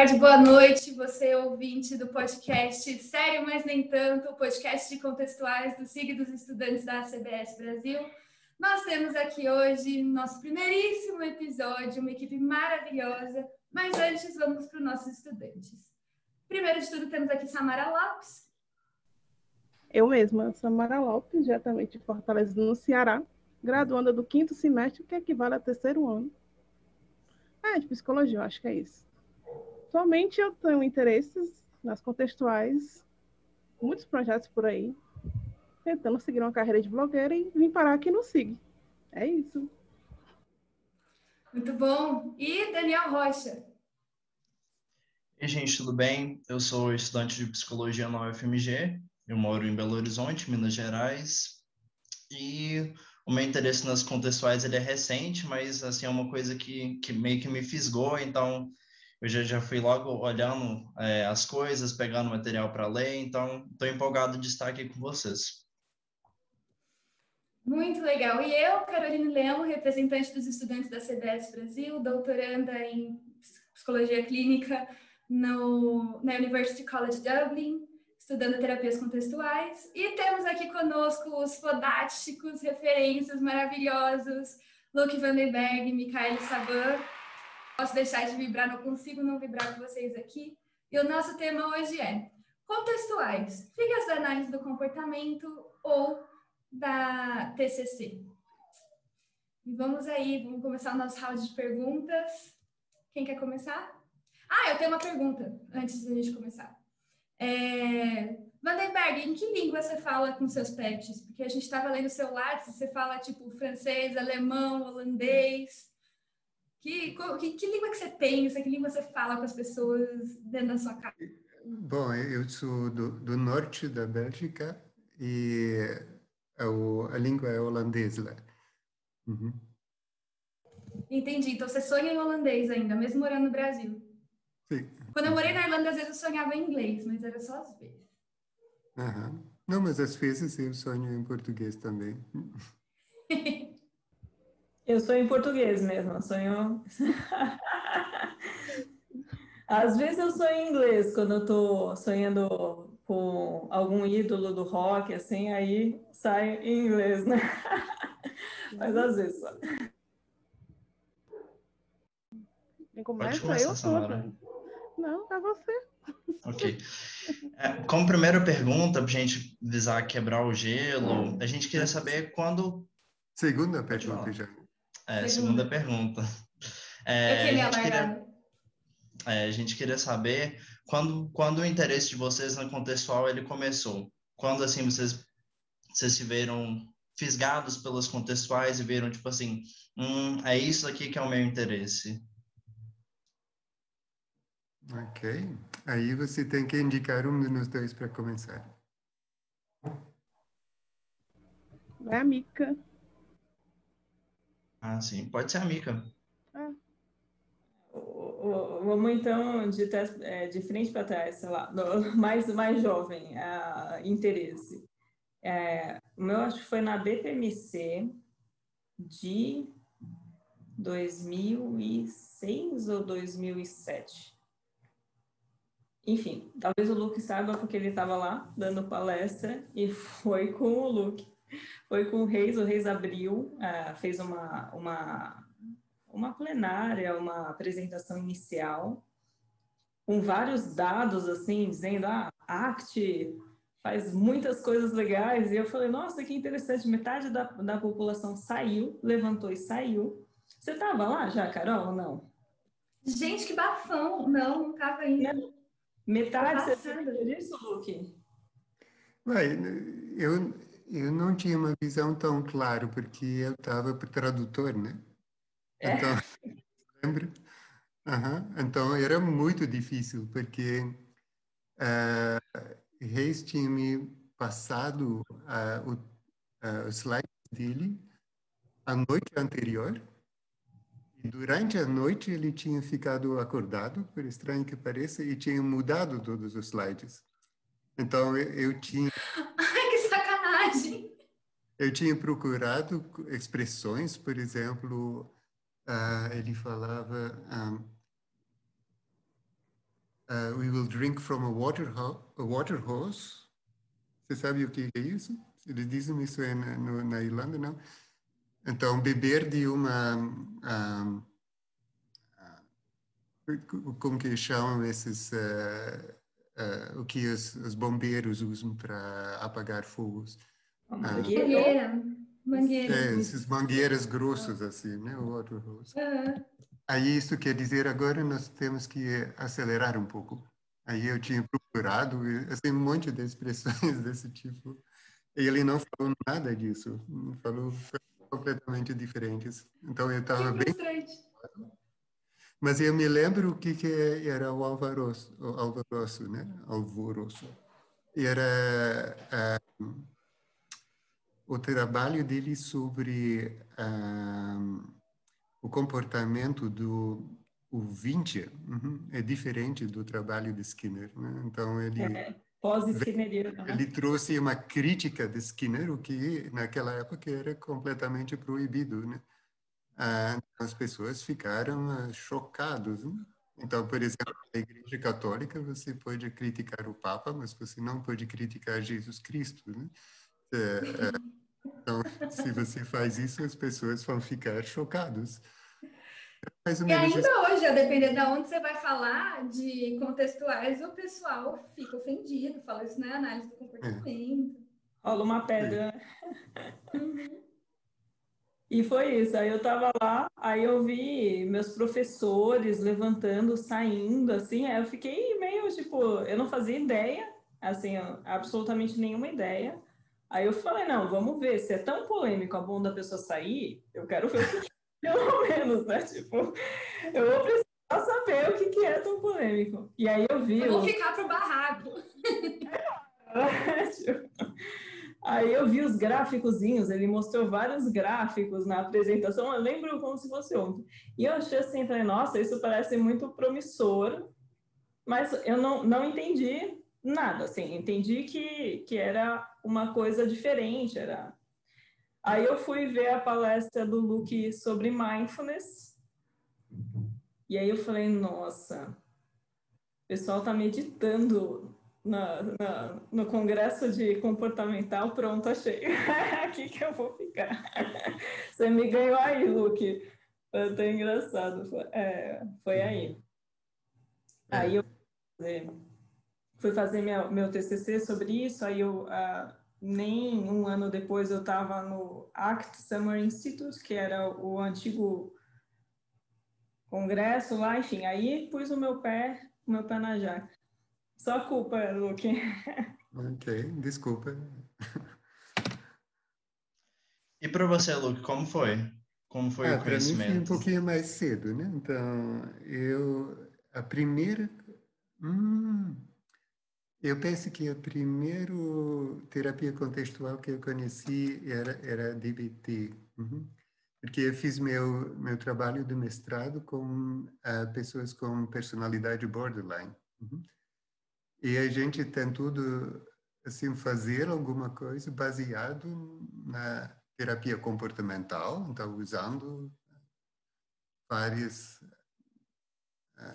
tarde, boa noite, você ouvinte do podcast Sério, mas nem tanto, o podcast de contextuais do SIG dos estudantes da CBS Brasil. Nós temos aqui hoje nosso primeiríssimo episódio, uma equipe maravilhosa, mas antes vamos para os nossos estudantes. Primeiro de tudo, temos aqui Samara Lopes. Eu mesma, Samara Lopes, diretamente de Fortaleza, no Ceará, graduanda do quinto semestre, que equivale ao terceiro ano. É, de psicologia, eu acho que é isso. Atualmente eu tenho interesses nas contextuais, muitos projetos por aí, tentando seguir uma carreira de blogueira e vim parar aqui no SIG. É isso. Muito bom. E Daniel Rocha? Oi, gente, tudo bem? Eu sou estudante de psicologia na UFMG. Eu moro em Belo Horizonte, Minas Gerais. E o meu interesse nas contextuais ele é recente, mas assim é uma coisa que, que meio que me fisgou. Então eu já, já fui logo olhando é, as coisas, pegando material para ler. Então estou empolgado de estar aqui com vocês. Muito legal. E eu, Caroline Leão, representante dos estudantes da CBS Brasil, doutoranda em psicologia clínica no, na University College Dublin, estudando terapias contextuais. E temos aqui conosco os fodásticos, referências maravilhosos, Luke Vandenberg e Michael Saban. Posso deixar de vibrar, não consigo não vibrar com vocês aqui. E o nosso tema hoje é contextuais, figuras da análise do comportamento ou da TCC. E vamos aí, vamos começar o nosso round de perguntas. Quem quer começar? Ah, eu tenho uma pergunta antes da gente começar. É... Vandenberg, em que língua você fala com seus pets? Porque a gente estava lendo o seu Lattes, você fala tipo francês, alemão, holandês. Que, que, que, língua que você pensa, que língua você fala com as pessoas dentro da sua casa? Bom, eu sou do, do norte da Bélgica e a, a língua é holandesa. Uhum. Entendi. Então você sonha em holandês ainda, mesmo morando no Brasil? Sim. Quando eu morei na Irlanda, às vezes eu sonhava em inglês, mas era só às vezes. Uhum. Não, mas às vezes eu sonho em português também. eu sou em português mesmo, sonho. às vezes eu sonho em inglês, quando eu tô sonhando com algum ídolo do rock, assim, aí sai em inglês, né? mas às vezes só. Começa? Eu sou. Não, é você. Ok. É, como primeira pergunta, para a gente visar quebrar o gelo, a gente queria saber quando. Segunda pergunta já. É, segunda, segunda pergunta. É, Eu a, gente queria, é, a gente queria saber quando, quando o interesse de vocês na contextual ele começou. Quando assim vocês, vocês se viram fisgados pelas contextuais e viram tipo assim, hum, é isso aqui que é o meu interesse. Ok. Aí você tem que indicar um dos dois para começar. A Mica. Ah, sim. Pode ser a Mica. Ah. Vamos então de, é, de frente para trás, sei lá, mais, mais jovem, a, interesse. É, o meu acho que foi na BPMC de 2006 ou 2007 enfim, talvez o Luke saiba porque ele estava lá dando palestra e foi com o Luke, foi com o Reis, o Reis abriu, uh, fez uma, uma, uma plenária, uma apresentação inicial, com vários dados, assim, dizendo, ah, ACT faz muitas coisas legais, e eu falei, nossa, que interessante, metade da, da população saiu, levantou e saiu. Você estava lá já, Carol, ou não? Gente, que bafão! Não, não estava ainda. Não. Metade você disso, Luke? Ué, eu, eu não tinha uma visão tão clara, porque eu estava para tradutor, né? É. Então, lembra? Uhum. Então, era muito difícil, porque uh, Reis tinha me passado uh, o, uh, o slide dele a noite anterior, e durante a noite ele tinha ficado acordado, por estranho que pareça, e tinha mudado todos os slides. Então eu, eu tinha. Eu tinha procurado expressões, por exemplo, uh, ele falava. Um, uh, we will drink from a water, a water hose. Você sabe o que é isso? Eles dizem isso na, na Irlanda, não? Então, beber de uma... Um, como que chamam esses... Uh, uh, o que os, os, bombeiros usam para apagar fogos? Mangueira. Mangueira. É, esses mangueiras grossos, assim, né? O water hose. Uhum. Aí isso quer dizer agora nós temos que acelerar um pouco. Aí eu tinha procurado assim, um monte de expressões desse tipo. E ele não falou nada disso. Falou completamente diferentes. Então eu estava bem. Mas eu me lembro o que, que era o alvoroço, o alvoroço, né? Alvoroço. Era uh, o trabalho dele sobre uh, o comportamento do o Vinci uhum, é diferente do trabalho de Skinner. Né? Então ele é, pós-Skinneriano. Ele trouxe uma crítica de Skinner, o que naquela época era completamente proibido, né? Ah, as pessoas ficaram ah, chocadas. Né? Então, por exemplo, na Igreja Católica você pode criticar o Papa, mas você não pode criticar Jesus Cristo. Né? É, é, então, se você faz isso, as pessoas vão ficar chocadas. E ainda assim. hoje, a depender de onde você vai falar, de contextuais, o pessoal fica ofendido, fala isso não é análise do comportamento. É. Rola uma pedra. Uhum. E foi isso. Aí eu tava lá, aí eu vi meus professores levantando, saindo, assim. Aí eu fiquei meio tipo, eu não fazia ideia, assim, absolutamente nenhuma ideia. Aí eu falei, não, vamos ver, se é tão polêmico a bom da pessoa sair, eu quero ver o que pelo menos, né? Tipo, eu vou precisar saber o que, que é tão polêmico. E aí eu vi... Eu vou ficar pro barraco. Aí eu vi os gráficozinhos, ele mostrou vários gráficos na apresentação, eu lembro como se fosse ontem. E eu achei assim, falei, nossa, isso parece muito promissor, mas eu não, não entendi nada, assim, entendi que, que era uma coisa diferente, era... Aí eu fui ver a palestra do Luke sobre mindfulness, e aí eu falei, nossa, o pessoal tá meditando na, na, no congresso de comportamental, pronto, achei. Aqui que eu vou ficar. Você me ganhou aí, Luke. Foi até engraçado. Foi, é, foi aí. Aí eu fui fazer minha, meu TCC sobre isso, aí eu, uh, nem um ano depois eu estava no ACT Summer Institute, que era o antigo congresso lá, enfim, aí pus o meu pé, o meu pé na jaca. Só culpa, Luke. Ok, desculpa. E para você, Luke, como foi? Como foi ah, o conhecimento? Para mim foi um pouquinho mais cedo, né? Então, eu a primeira hum, eu penso que a primeira terapia contextual que eu conheci era, era DBT, uhum. porque eu fiz meu, meu trabalho de mestrado com uh, pessoas com personalidade borderline. Uhum. E a gente tudo, assim, fazer alguma coisa baseado na terapia comportamental, então usando várias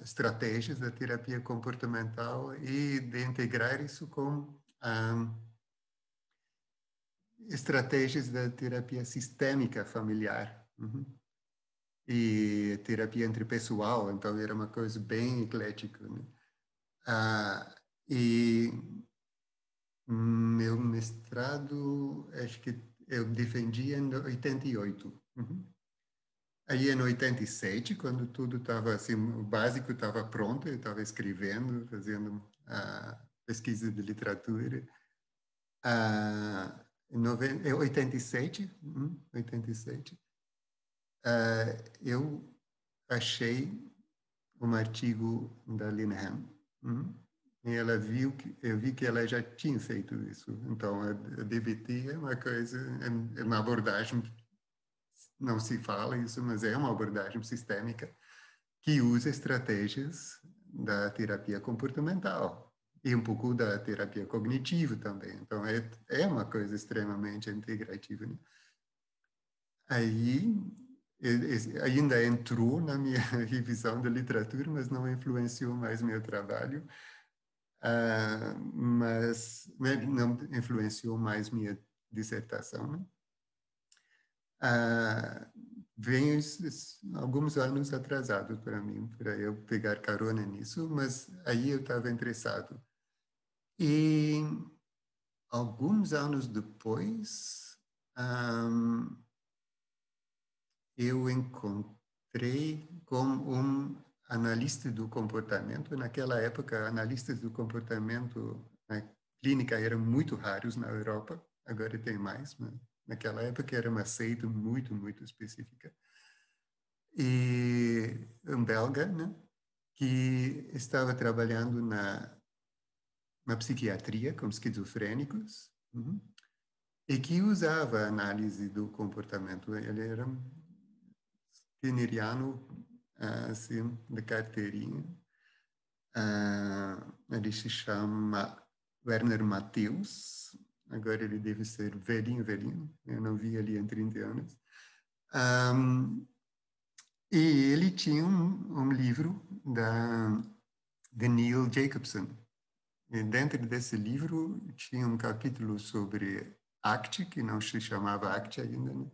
estratégias da terapia comportamental e de integrar isso com um, estratégias da terapia sistêmica familiar uhum. e terapia interpessoal, então era uma coisa bem eclética. Né? Ah, e meu mestrado, acho que eu defendi em 88. Uhum. Aí em 87, quando tudo estava assim, o básico estava pronto, eu estava escrevendo, fazendo a pesquisa de literatura. Ah, em 87, 87, ah, eu achei um artigo da Linham. Hum, e ela viu que eu vi que ela já tinha feito isso. Então a, a DBT é uma coisa, é, é uma abordagem não se fala isso, mas é uma abordagem sistêmica que usa estratégias da terapia comportamental e um pouco da terapia cognitiva também. Então, é, é uma coisa extremamente integrativa. Né? Aí, ainda entrou na minha revisão da literatura, mas não influenciou mais meu trabalho. Uh, mas né, não influenciou mais minha dissertação. Né? Uh, vem alguns anos atrasado para mim, para eu pegar carona nisso, mas aí eu estava interessado. E alguns anos depois, um, eu encontrei com um analista do comportamento. Naquela época, analistas do comportamento na clínica eram muito raros na Europa, agora tem mais, mas naquela época era uma seita muito, muito específica. E um belga, né, que estava trabalhando na, na psiquiatria com esquizofrênicos, uhum, e que usava a análise do comportamento. Ele era skinneriano, assim, de carteirinha. Uh, ele se chama Werner Matheus, agora ele deve ser velhinho, velhinho, eu não vi ele em 30 anos. Um, e ele tinha um, um, livro da, de Neil Jacobson. E dentro desse livro tinha um capítulo sobre ACT, que não se chamava ACT ainda, né?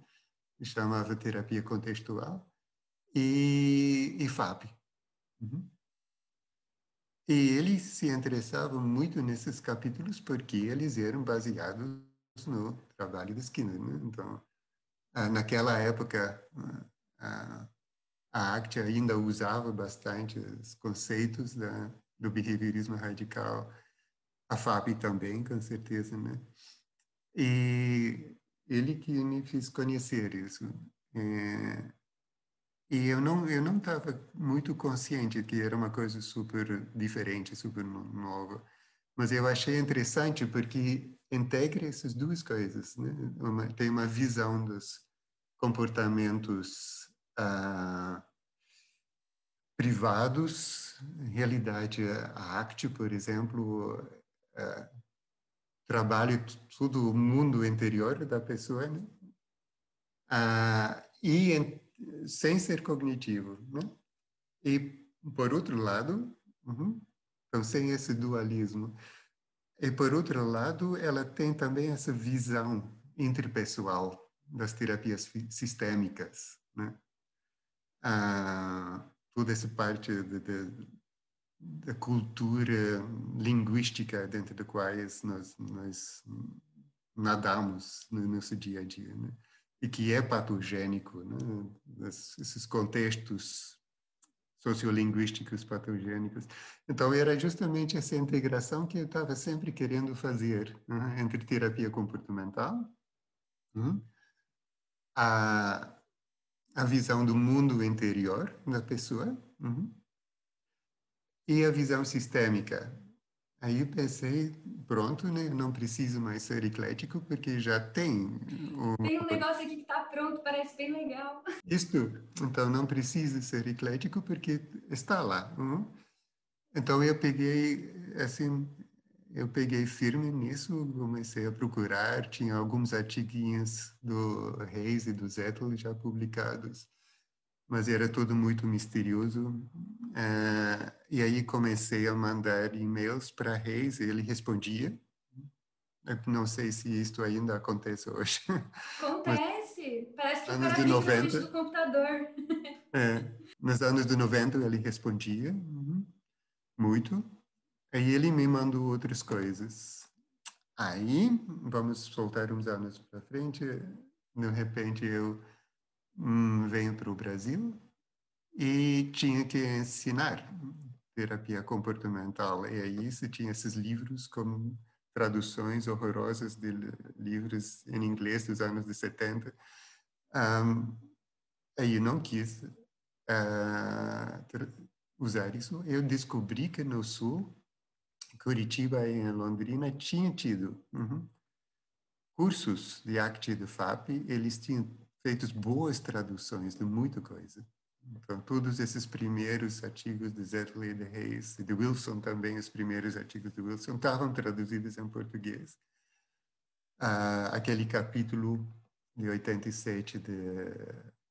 se chamava Terapia Contextual e, e FAB. Uhum. E ele se interessava muito nesses capítulos porque eles eram baseados no trabalho de Skinner. Né? Então, ah, naquela época, a, a ACT ainda usava bastante os conceitos da, do behaviorismo radical, a FAB também, com certeza, né? E ele que me fez conhecer isso. É, e eu não eu não estava muito consciente que era uma coisa super diferente, super nova. Mas eu achei interessante porque integra essas duas coisas, né? Uma, tem uma visão dos comportamentos ah, privados, realidade a ACT, por exemplo, ah, trabalha todo o mundo interior da pessoa, né? Ah, e sem ser cognitivo, né? E, por outro lado, uhum, então, sem esse dualismo. E, por outro lado, ela tem também essa visão interpessoal das terapias sistêmicas, né? Ah, toda essa parte de, de, da cultura linguística dentro da qual nós, nós nadamos no nosso dia a dia, né? E que é patogênico, né? esses contextos sociolinguísticos patogênicos. Então, era justamente essa integração que eu estava sempre querendo fazer né? entre terapia comportamental, né? a, a visão do mundo interior da pessoa né? e a visão sistêmica, Aí pensei, pronto, né? Não preciso mais ser eclético, porque já tem. O... Tem um negócio aqui que está pronto, parece bem legal. Isto. Então, não preciso ser eclético, porque está lá. Uhum. Então, eu peguei, assim, eu peguei firme nisso, comecei a procurar, tinha alguns artiguinhos do Reis e do Zettel já publicados mas era tudo muito misterioso. Uh, e aí comecei a mandar e-mails para Reis e ele respondia. Eu não sei se isto ainda acontece hoje. Acontece! Mas, Parece que anos de 90, do computador. é, nos anos de 90 ele respondia uhum, muito. Aí ele me mandou outras coisas. Aí, vamos soltar uns anos para frente, de repente eu Hum, para o Brasil e tinha que ensinar terapia comportamental. E aí se tinha esses livros com traduções horrorosas de livros em inglês dos anos de 70. Um, aí eu não quis uh, usar isso. Eu descobri que no Sul, Curitiba e em Londrina, tinha tido uhum, cursos de ACT e de FAP. Eles tinham feitos boas traduções de muita coisa. Então, todos esses primeiros artigos de Zetley de Reis e de Wilson também, os primeiros artigos de Wilson, estavam traduzidos em português. Ah, aquele capítulo de 87 de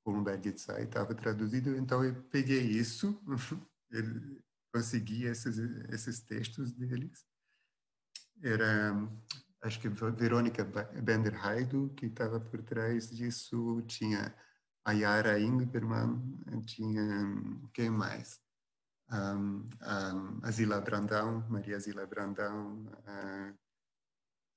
Columberg Tsai estava traduzido, então eu peguei isso, consegui esses, esses textos deles. Era, acho que Verônica Bender Haidu, que estava por trás disso, tinha a Yara Ingberman, tinha, quem mais? Um, um, a Zila Brandão, Maria Zila Brandão, uh,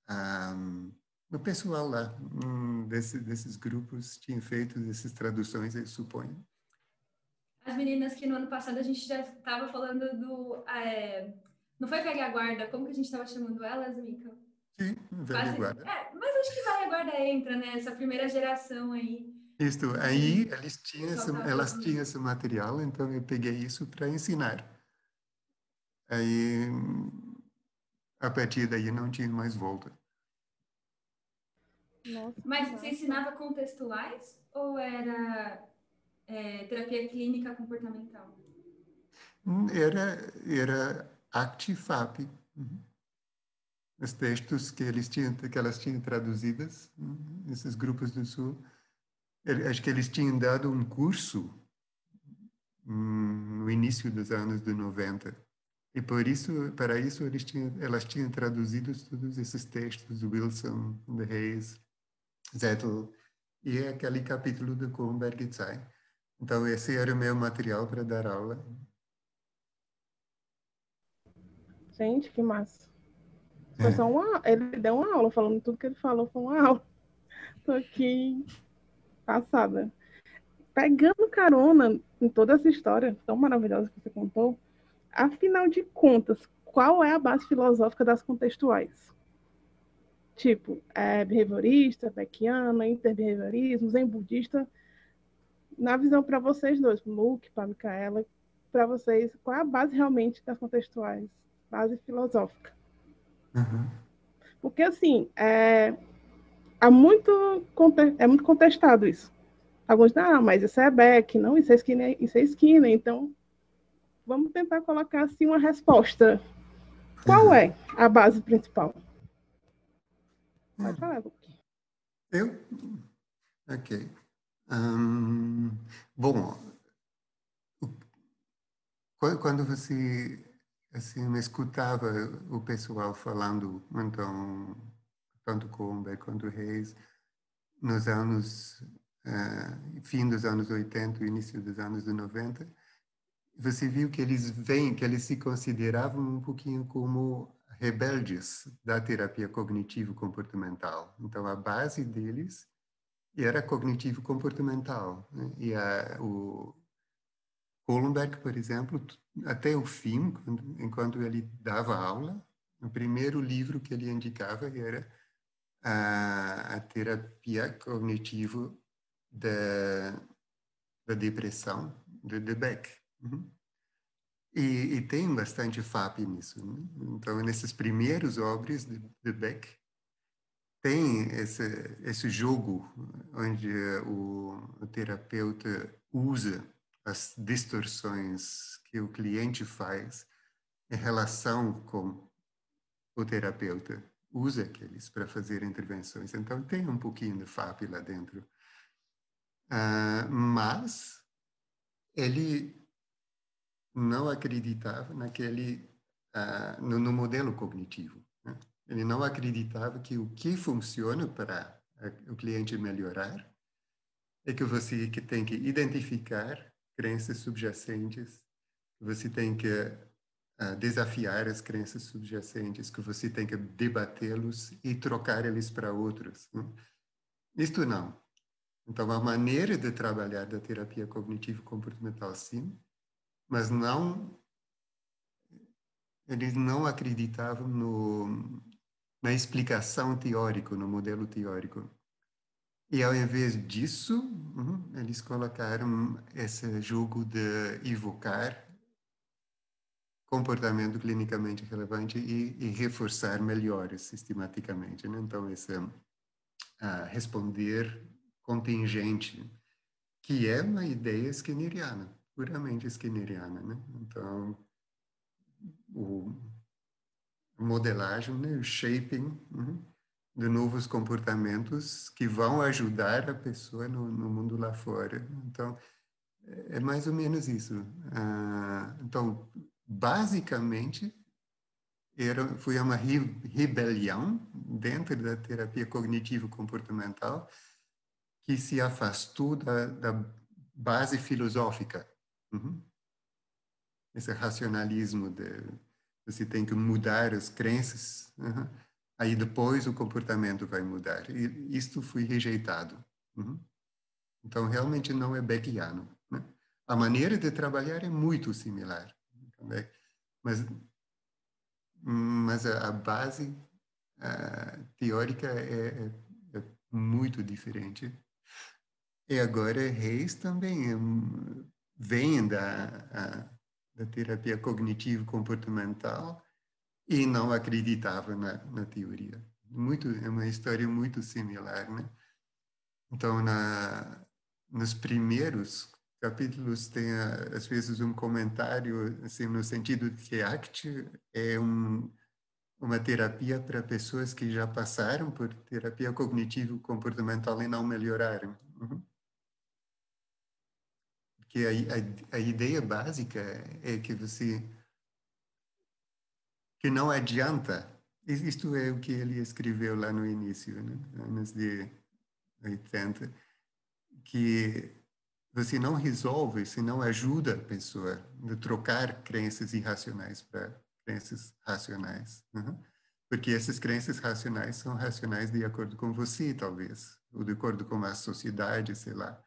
um, o pessoal lá um, desse, desses grupos tinha feito essas traduções, eu suponho. As meninas que no ano passado a gente já estava falando do. É, não foi velha guarda, como que a gente estava chamando elas, Mica? Sim, Quase, guarda. É, mas acho que velha guarda entra, né? Essa primeira geração aí. Isto, aí eles tinham esse, elas tinham esse material, então eu peguei isso para ensinar. Aí, a partir daí não tinha mais volta. Nossa, Mas você ensinava contextuais ou era é, terapia clínica comportamental? Hum, era, era ACTIFAP. Uhum. Os textos que, eles tinham, que elas tinham traduzidas, uhum, esses grupos do Sul, acho que eles tinham dado um curso hum, no início dos anos de 90. E por isso, para isso, eles tinham, elas tinham traduzido todos esses textos, Wilson, de Reis, Zettel e aquele capítulo do Kuhnberg Tsai. Então, esse era o meu material para dar aula. Gente, que massa. Foi só uma, ele deu uma aula, falando tudo que ele falou foi uma aula. Tô aqui passada. Pegando carona em toda essa história tão maravilhosa que você contou, afinal de contas, qual é a base filosófica das contextuais? tipo é, behaviorista, beckiana, interbehaviorismo, zen budista, na visão para vocês dois, para Luke, para Micaela, para vocês, qual é a base realmente das contextuais, base filosófica? Uhum. Porque, assim, é, há muito, é muito contestado isso. Alguns, não, mas isso é Beck, não, isso é Skinner, isso é Skinner, então vamos tentar colocar, assim, uma resposta. Qual uhum. é a base principal? Pode falar, Luque. Eu? Ok. Bom, quando você assim escutava o pessoal falando, então, tanto Combe quanto Reis, nos anos, uh, fim dos anos 80 início dos anos 90, você viu que eles vêm, que eles se consideravam um pouquinho como rebeldes da terapia cognitivo-comportamental. Então, a base deles era cognitivo-comportamental. Né? E a, o Kohlenberg, por exemplo, até o fim, quando, enquanto ele dava aula, o primeiro livro que ele indicava era a, a terapia cognitivo da, da depressão, de, de Beck. Uhum. E, e, tem bastante FAP nisso. Né? Então, nesses primeiros obras de, de Beck, tem esse, esse jogo onde o, o terapeuta usa as distorções que o cliente faz em relação com o terapeuta. Usa aqueles para fazer intervenções. Então, tem um pouquinho de FAP lá dentro. Uh, mas ele não acreditava naquele uh, no, no, modelo cognitivo. Né? Ele não acreditava que o que funciona para o cliente melhorar é que você que tem que identificar crenças subjacentes, você tem que uh, desafiar as crenças subjacentes, que você tem que debatê-los e trocar eles para outros. Né? Isto não. Então, a maneira de trabalhar da terapia cognitivo-comportamental, sim, mas não eles não acreditavam no, na explicação teórica, no modelo teórico. E ao invés disso, uhum, eles colocaram esse jogo de evocar comportamento clinicamente relevante e, e reforçar melhores sistematicamente. Né? Então, esse uh, responder contingente, que é uma ideia skinneriana puramente skinneriana, né? Então, o modelagem, né? o shaping, né? De novos comportamentos que vão ajudar a pessoa no, no mundo lá fora. Então, é mais ou menos isso. Ah, então, basicamente, era, foi uma rebelião dentro da terapia cognitivo-comportamental que se afastou da, da base filosófica. Uhum. Esse racionalismo de você tem que mudar as crenças, uhum. Aí depois o comportamento vai mudar. E isto foi rejeitado. Uhum. Então, realmente não é beckiano. Né? A maneira de trabalhar é muito similar, mas, mas a, a base a teórica é, é, é, muito diferente. E agora Reis também é, vem da, a, da terapia cognitivo-comportamental e não acreditava na, na teoria. Muito, é uma história muito similar, né? Então, na, nos primeiros capítulos tem às vezes um comentário assim no sentido de que ACT é um, uma terapia para pessoas que já passaram por terapia cognitivo comportamental e não melhoraram. Uhum. Porque a, a, a ideia básica é que você que não adianta. Isto é o que ele escreveu lá no início, né? anos de 80 que você não resolve se não ajuda a pessoa a trocar crenças irracionais para crenças racionais. Uhum. Porque essas crenças racionais são racionais de acordo com você, talvez, ou de acordo com a sociedade, sei lá.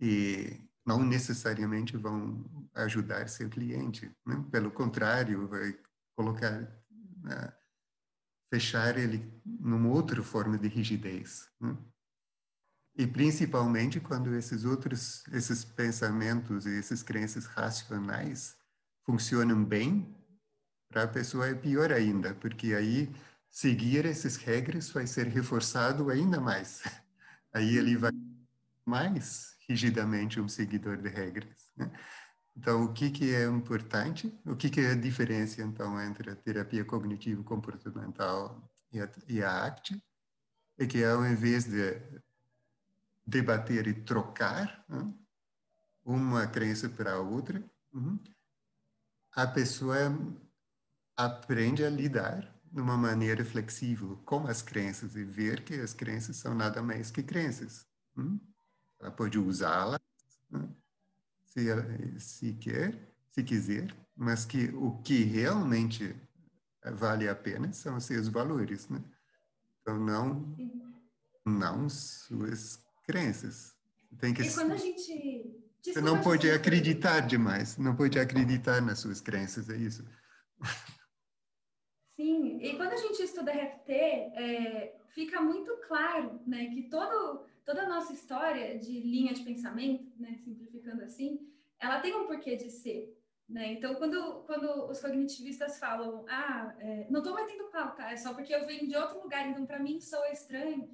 E não necessariamente vão ajudar seu cliente. Né? Pelo contrário, vai colocar, uh, fechar ele numa outra forma de rigidez. Né? E principalmente quando esses outros, esses pensamentos e essas crenças racionais funcionam bem, para a pessoa é pior ainda, porque aí seguir essas regras vai ser reforçado ainda mais. Aí ele vai mais rigidamente um seguidor de regras. Né? Então, o que, que é importante? O que, que é a diferença, então, entre a terapia cognitivo-comportamental e a, e a ACT? É que ao invés de debater e trocar né? uma crença para a outra, uhum. a pessoa aprende a lidar de uma maneira flexível com as crenças e ver que as crenças são nada mais que crenças. Uhum. Ela pode usá-las né? Se, se quer, se quiser, mas que o que realmente vale a pena são seus valores, né? Então não não suas crenças. Tem que, e quando a gente. Você não pode acreditar demais, não pode acreditar nas suas crenças, é isso. Sim, e quando a gente estuda RFT, é, fica muito claro né, que todo, toda a nossa história de linha de pensamento, né, simplificando assim, ela tem um porquê de ser. Né? Então, quando, quando os cognitivistas falam, ah, é, não estou metendo pau, tá? É só porque eu venho de outro lugar, então para mim sou estranho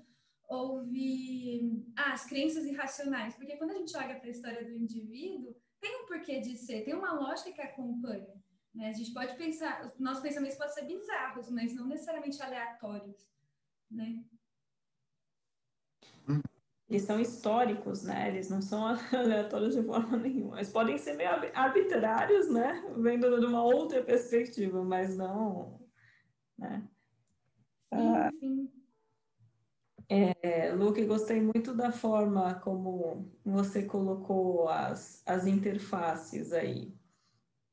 houve ah, as crenças irracionais, porque quando a gente olha para a história do indivíduo, tem um porquê de ser, tem uma lógica que acompanha. Né? A gente pode pensar, nossos pensamentos podem ser bizarros, mas não necessariamente aleatórios. Né? Eles são históricos, né? Eles não são aleatórios de forma nenhuma. Eles podem ser meio arbitrários, né? Vendo de uma outra perspectiva, mas não, né? Sim, ah, sim. É, Luke, gostei muito da forma como você colocou as, as interfaces aí.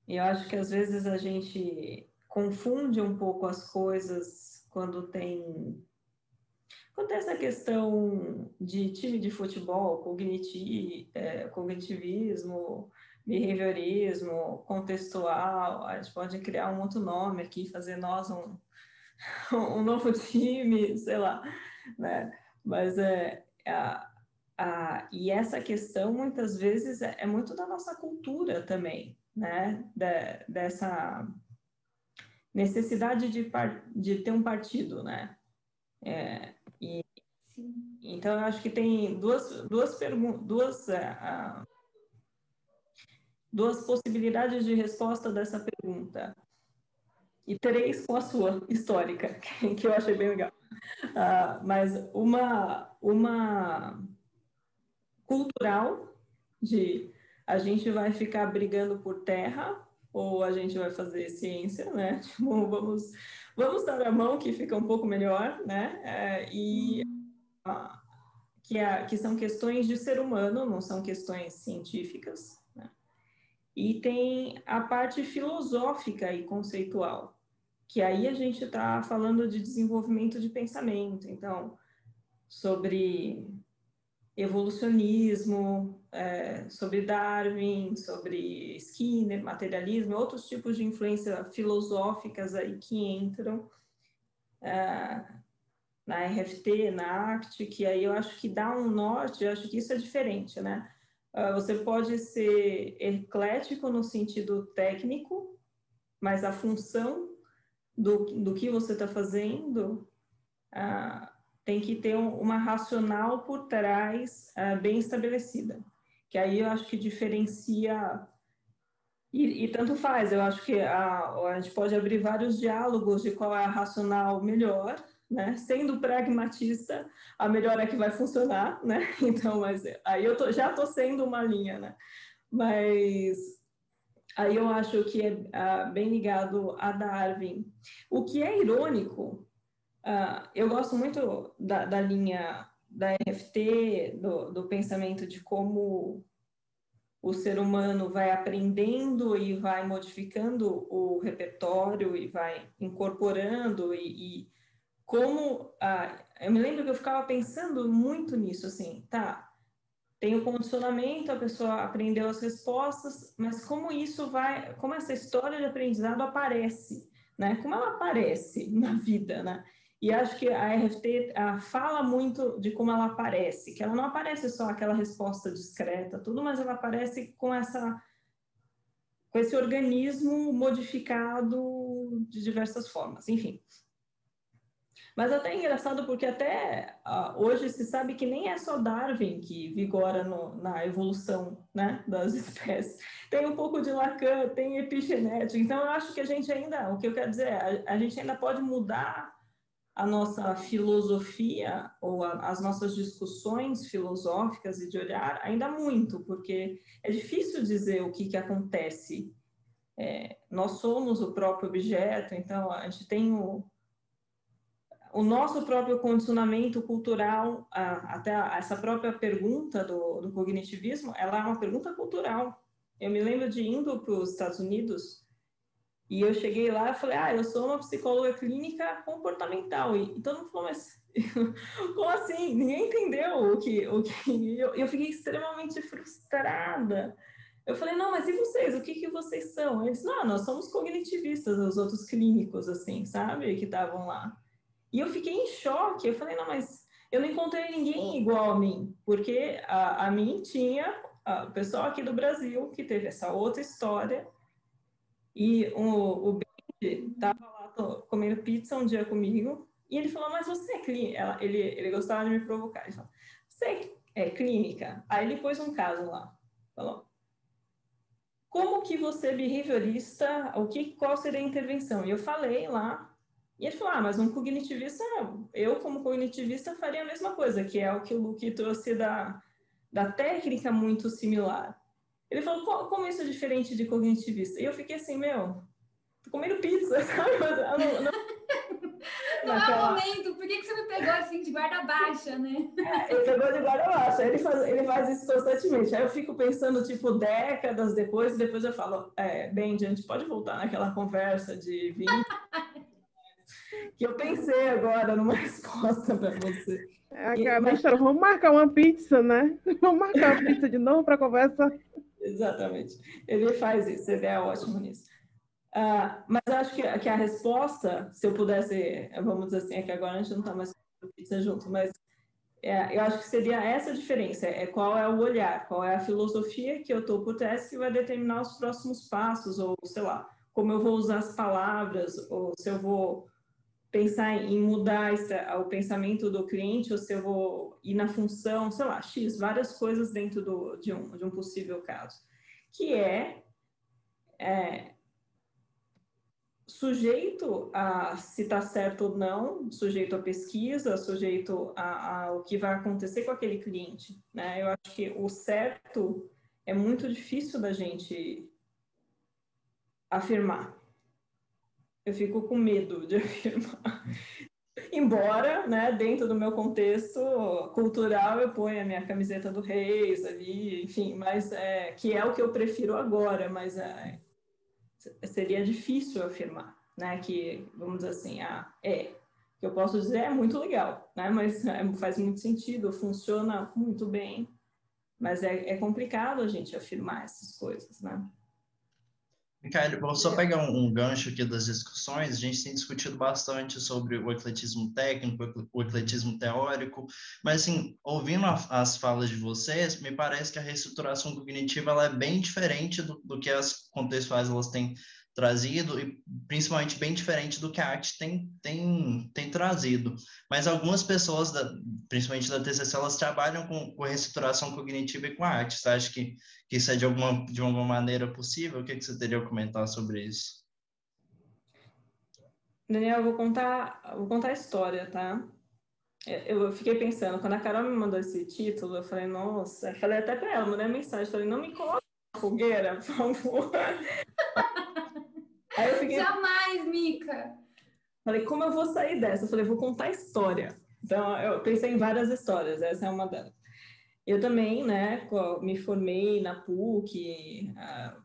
Eu acho que às vezes a gente confunde um pouco as coisas quando tem quando tem essa questão de time de futebol, é, cognitivismo, behaviorismo, contextual, a gente pode criar um outro nome aqui, fazer nós um, um novo time, sei lá né? Mas é, a, a, e essa questão muitas vezes é, é muito da nossa cultura também, né? De, dessa necessidade de, par, de ter um partido, né? É, e, então, eu acho que tem duas, duas perguntas, duas, uh, duas possibilidades de resposta dessa pergunta. E três com a sua histórica, que eu achei bem legal. Uh, mas uma, uma cultural de a gente vai ficar brigando por terra ou a gente vai fazer ciência, né? Tipo, vamos, vamos dar a mão que fica um pouco melhor, né? É, e que, é, que são questões de ser humano, não são questões científicas. Né? E tem a parte filosófica e conceitual, que aí a gente está falando de desenvolvimento de pensamento, então, sobre evolucionismo, é, sobre Darwin, sobre Skinner, materialismo, outros tipos de influência filosóficas aí que entram é, na RFT, na ACT, que aí eu acho que dá um norte, eu acho que isso é diferente, né? Uh, você pode ser eclético no sentido técnico, mas a função do, do que você está fazendo uh, tem que ter um, uma racional por trás uh, bem estabelecida. Que aí eu acho que diferencia e, e, tanto faz, eu acho que a, a gente pode abrir vários diálogos de qual é a racional melhor, né? Sendo pragmatista, a melhor é que vai funcionar, né? Então, mas aí eu tô, já estou sendo uma linha, né? Mas aí eu acho que é uh, bem ligado a Darwin. O que é irônico, uh, eu gosto muito da, da linha da RFT, do, do pensamento de como o ser humano vai aprendendo e vai modificando o repertório e vai incorporando e, e como ah, eu me lembro que eu ficava pensando muito nisso, assim, tá? Tem o condicionamento, a pessoa aprendeu as respostas, mas como isso vai, como essa história de aprendizado aparece, né? Como ela aparece na vida, né? E acho que a RFT ah, fala muito de como ela aparece, que ela não aparece só aquela resposta discreta, tudo, mas ela aparece com essa com esse organismo modificado de diversas formas, enfim. Mas até é engraçado porque até uh, hoje se sabe que nem é só Darwin que vigora no, na evolução né, das espécies. Tem um pouco de Lacan, tem epigenética. Então eu acho que a gente ainda, o que eu quero dizer, é, a, a gente ainda pode mudar a nossa filosofia ou a, as nossas discussões filosóficas e de olhar ainda muito, porque é difícil dizer o que, que acontece. É, nós somos o próprio objeto, então a gente tem o, o nosso próprio condicionamento cultural, até essa própria pergunta do, do, cognitivismo, ela é uma pergunta cultural. Eu me lembro de indo para os Estados Unidos e eu cheguei lá e falei, ah, eu sou uma psicóloga clínica comportamental. E, e todo mundo falou, mas como assim? Ninguém entendeu o que... O que... Eu, eu fiquei extremamente frustrada. Eu falei, não, mas e vocês? O que, que vocês são? Eles, não, nós somos cognitivistas, os outros clínicos, assim, sabe? Que estavam lá. E eu fiquei em choque. Eu falei, não, mas eu não encontrei ninguém igual a mim, porque a, a mim tinha o pessoal aqui do Brasil que teve essa outra história. E o, o Ben estava lá tô, comendo pizza um dia comigo e ele falou, mas você é clínica? Ele, ele gostava de me provocar. Ele falou, você é clínica? Aí ele pôs um caso lá. Falou, como que você é behaviorista, o que, qual seria a intervenção? E eu falei lá e ele falou, ah, mas um cognitivista, eu como cognitivista faria a mesma coisa, que é o que o Luke trouxe da, da técnica muito similar. Ele falou, como isso é diferente de cognitivista? E eu fiquei assim, meu, tô comendo pizza, sabe? Não, não... Não Naquela... é o momento, por que, que você me pegou assim de guarda baixa, né? É, ele pegou de guarda baixa, ele faz, ele faz isso constantemente. Aí eu fico pensando, tipo, décadas depois, e depois eu falo, é, bem, a gente pode voltar naquela conversa de 20, que eu pensei agora numa resposta para você. É aquela Mas... vamos marcar uma pizza, né? Vamos marcar uma pizza de novo para conversa. Exatamente. Ele faz isso, ele é ótimo nisso. Uh, mas eu acho que, que a resposta, se eu pudesse, vamos dizer assim, é que agora a gente não está mais pizza junto, mas é, eu acho que seria essa a diferença, é qual é o olhar, qual é a filosofia que eu estou por trás que vai determinar os próximos passos, ou sei lá, como eu vou usar as palavras, ou se eu vou pensar em mudar o pensamento do cliente ou se eu vou ir na função, sei lá, X, várias coisas dentro do, de, um, de um possível caso, que é, é sujeito a se está certo ou não, sujeito a pesquisa, sujeito ao que vai acontecer com aquele cliente. Né? Eu acho que o certo é muito difícil da gente afirmar. Eu fico com medo de afirmar. Embora, né, dentro do meu contexto cultural, eu ponha a minha camiseta do Reis ali, enfim, mas é, que é o que eu prefiro agora, mas é, seria difícil afirmar, né, que, vamos dizer assim, ah, é, que eu posso dizer é muito legal, né, mas é, faz muito sentido, funciona muito bem, mas é, é complicado a gente afirmar essas coisas, né. Micael, vou só pegar um, um, gancho aqui das discussões. A gente tem discutido bastante sobre o ecletismo técnico, o ecletismo teórico, mas, assim, ouvindo a, as falas de vocês, me parece que a reestruturação cognitiva ela é bem diferente do, do que as contextuais elas têm trazido e principalmente bem diferente do que a arte tem, tem, tem trazido. Mas algumas pessoas, da, principalmente da TCC, elas trabalham com, com reestruturação cognitiva e com arte. Você acha que, que isso é de alguma, de alguma maneira possível? O que, que você teria a comentar sobre isso? Daniel, eu vou contar, vou contar a história, tá? É, eu fiquei pensando, quando a Carol me mandou esse título, eu falei, nossa, eu falei até para ela, mandei mensagem, falei, não me coloque na fogueira, por favor. Aí eu fiquei... Jamais, Mica! Falei, como eu vou sair dessa? Eu falei, vou contar história. Então, eu pensei em várias histórias, essa é uma delas. Eu também, né, me formei na PUC, uh,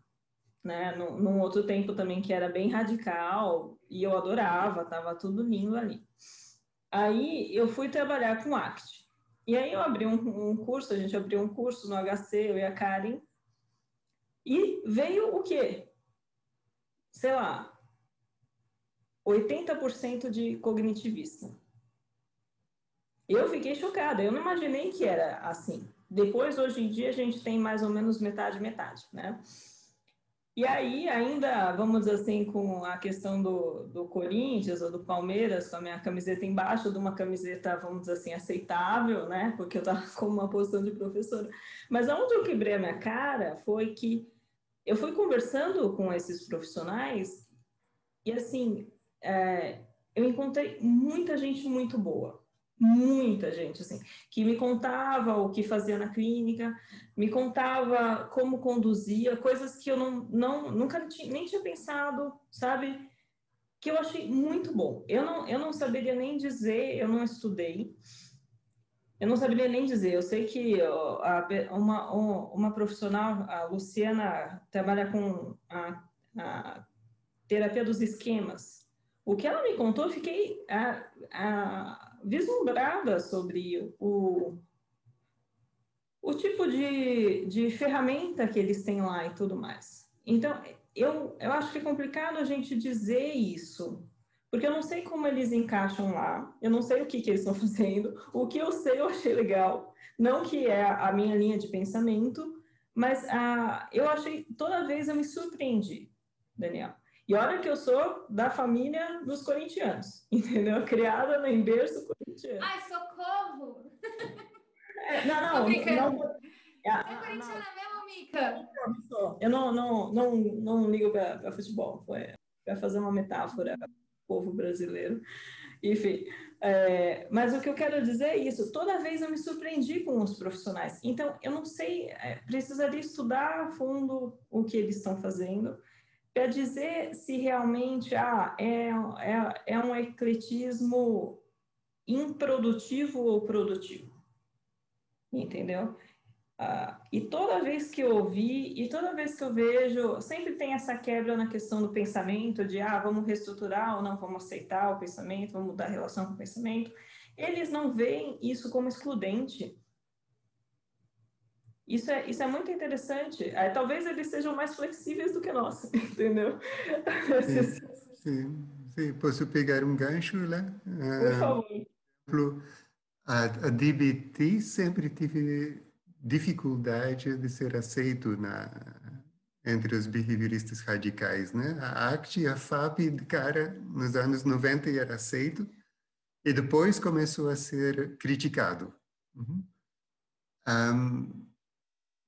né, num, num, outro tempo também que era bem radical, e eu adorava, tava tudo lindo ali. Aí eu fui trabalhar com ACT. E aí eu abri um, um curso, a gente abriu um curso no HC, eu e a Karen, e veio o quê? Sei lá, 80% de cognitivista. Eu fiquei chocada, eu não imaginei que era assim. Depois, hoje em dia, a gente tem mais ou menos metade, metade, né? E aí, ainda, vamos dizer assim, com a questão do, do Corinthians ou do Palmeiras, com a minha camiseta embaixo de uma camiseta, vamos dizer assim, aceitável, né? Porque eu estava com uma posição de professora. Mas aonde eu quebrei a minha cara foi que eu fui conversando com esses profissionais e, assim, é, eu encontrei muita gente muito boa, muita gente, assim, que me contava o que fazia na clínica, me contava como conduzia, coisas que eu não, não nunca tinha, nem tinha pensado, sabe? Que eu achei muito bom. Eu não, eu não saberia nem dizer, eu não estudei, eu não saberia nem dizer. Eu sei que uma, uma profissional, a Luciana, trabalha com a, a terapia dos esquemas. O que ela me contou, eu fiquei a, a, vislumbrada sobre o, o tipo de, de ferramenta que eles têm lá e tudo mais. Então, eu, eu acho que é complicado a gente dizer isso, porque eu não sei como eles encaixam lá, eu não sei o que, que eles estão fazendo. O que eu sei eu achei legal, não que é a minha linha de pensamento, mas ah, eu achei, toda vez eu me surpreendi, Daniel. E olha que eu sou da família dos corintianos, entendeu? Criada no berço corintiano. Ai, socorro! É, não, não, não, não, Você é corintiana mesmo, Mica? Eu não, não, não, não ligo para futebol, foi para fazer uma metáfora povo brasileiro. Enfim, é, mas o que eu quero dizer é isso. Toda vez eu me surpreendi com os profissionais. Então, eu não sei, é, precisaria estudar a fundo o que eles estão fazendo para dizer se realmente ah, é, é, é um ecletismo improdutivo ou produtivo. Entendeu? E toda vez que eu ouvi, e toda vez que eu vejo, sempre tem essa quebra na questão do pensamento, de ah, vamos reestruturar ou não vamos aceitar o pensamento, vamos mudar a relação com o pensamento. Eles não veem isso como excludente. Isso é, isso é muito interessante. É, talvez eles sejam mais flexíveis do que nós, entendeu? Sim, sim, sim. Posso pegar um gancho lá? Por favor. A, a DBT sempre tive dificuldade de ser aceito na, entre os behavioristas radicais, né? A ACT e a FAP, cara, nos anos 90 era aceito, e depois começou a ser criticado. Uhum. Um,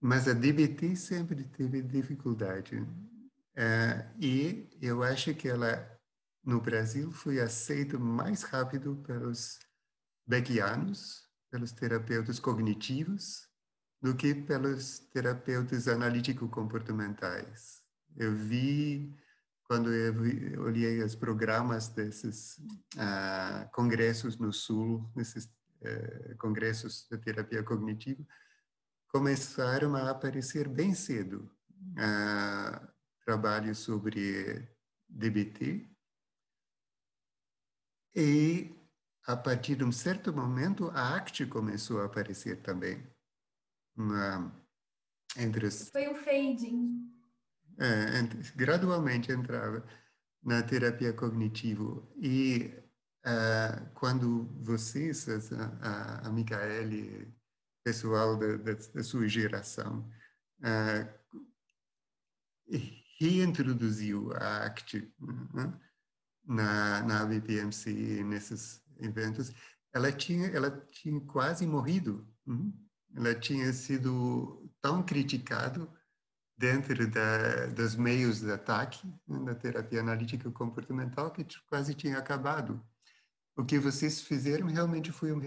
mas a DBT sempre teve dificuldade. Uh, e eu acho que ela no Brasil foi aceito mais rápido pelos beckianos, pelos terapeutas cognitivos, do que pelos terapeutas analítico-comportamentais. Eu vi, quando eu olhei os programas desses uh, congressos no Sul, desses uh, congressos de terapia cognitiva, começaram a aparecer bem cedo uh, trabalhos sobre DBT, e a partir de um certo momento a ACT começou a aparecer também na, entre os, foi um fading é, entre, gradualmente entrava na terapia cognitivo e uh, quando vocês a, a Micaele pessoal da, da, da, sua geração uh, reintroduziu a ACT uh, na, na BPMC, nesses eventos, ela tinha, ela tinha quase morrido. Uhum. Ela tinha sido tão criticado dentro da, dos meios de ataque né, da terapia analítica comportamental que quase tinha acabado. O que vocês fizeram realmente foi um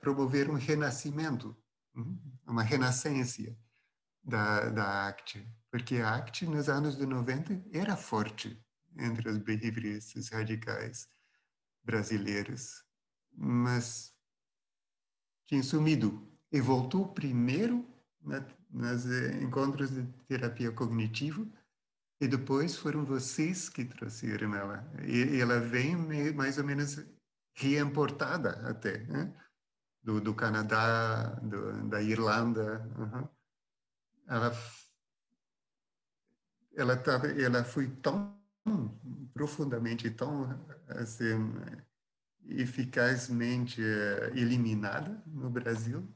promover um renascimento, uhum, uma renascência da, da ACT, porque a ACT nos anos de 90 era forte, entre os behavioristas radicais brasileiros, mas tinha sumido e voltou primeiro na, nos eh, encontros de terapia cognitiva e depois foram vocês que trouxeram ela. E ela vem mais ou menos reimportada até, né? do, do Canadá, do, da Irlanda. Uhum. Ela ela tava, ela foi tão profundamente tão assim, eficazmente eh, eliminada no Brasil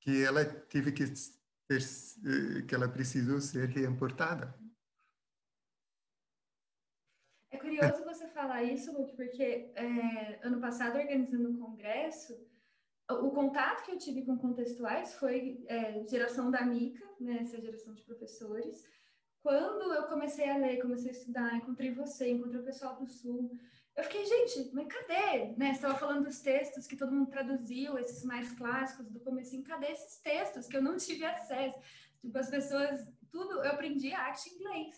que ela teve que eh, que ela precisou ser reimportada. É curioso você falar isso, Luke, porque é, ano passado, organizando um congresso, o contato que eu tive com contextuais foi é, geração da Mica, né, essa geração de professores, quando eu comecei a ler, comecei a estudar, encontrei você, encontrei o pessoal do Sul, eu fiquei, gente, mas cadê? Né? Você estava falando dos textos que todo mundo traduziu, esses mais clássicos do comecinho, cadê esses textos que eu não tive acesso? Tipo, as pessoas, tudo, eu aprendi arte em inglês,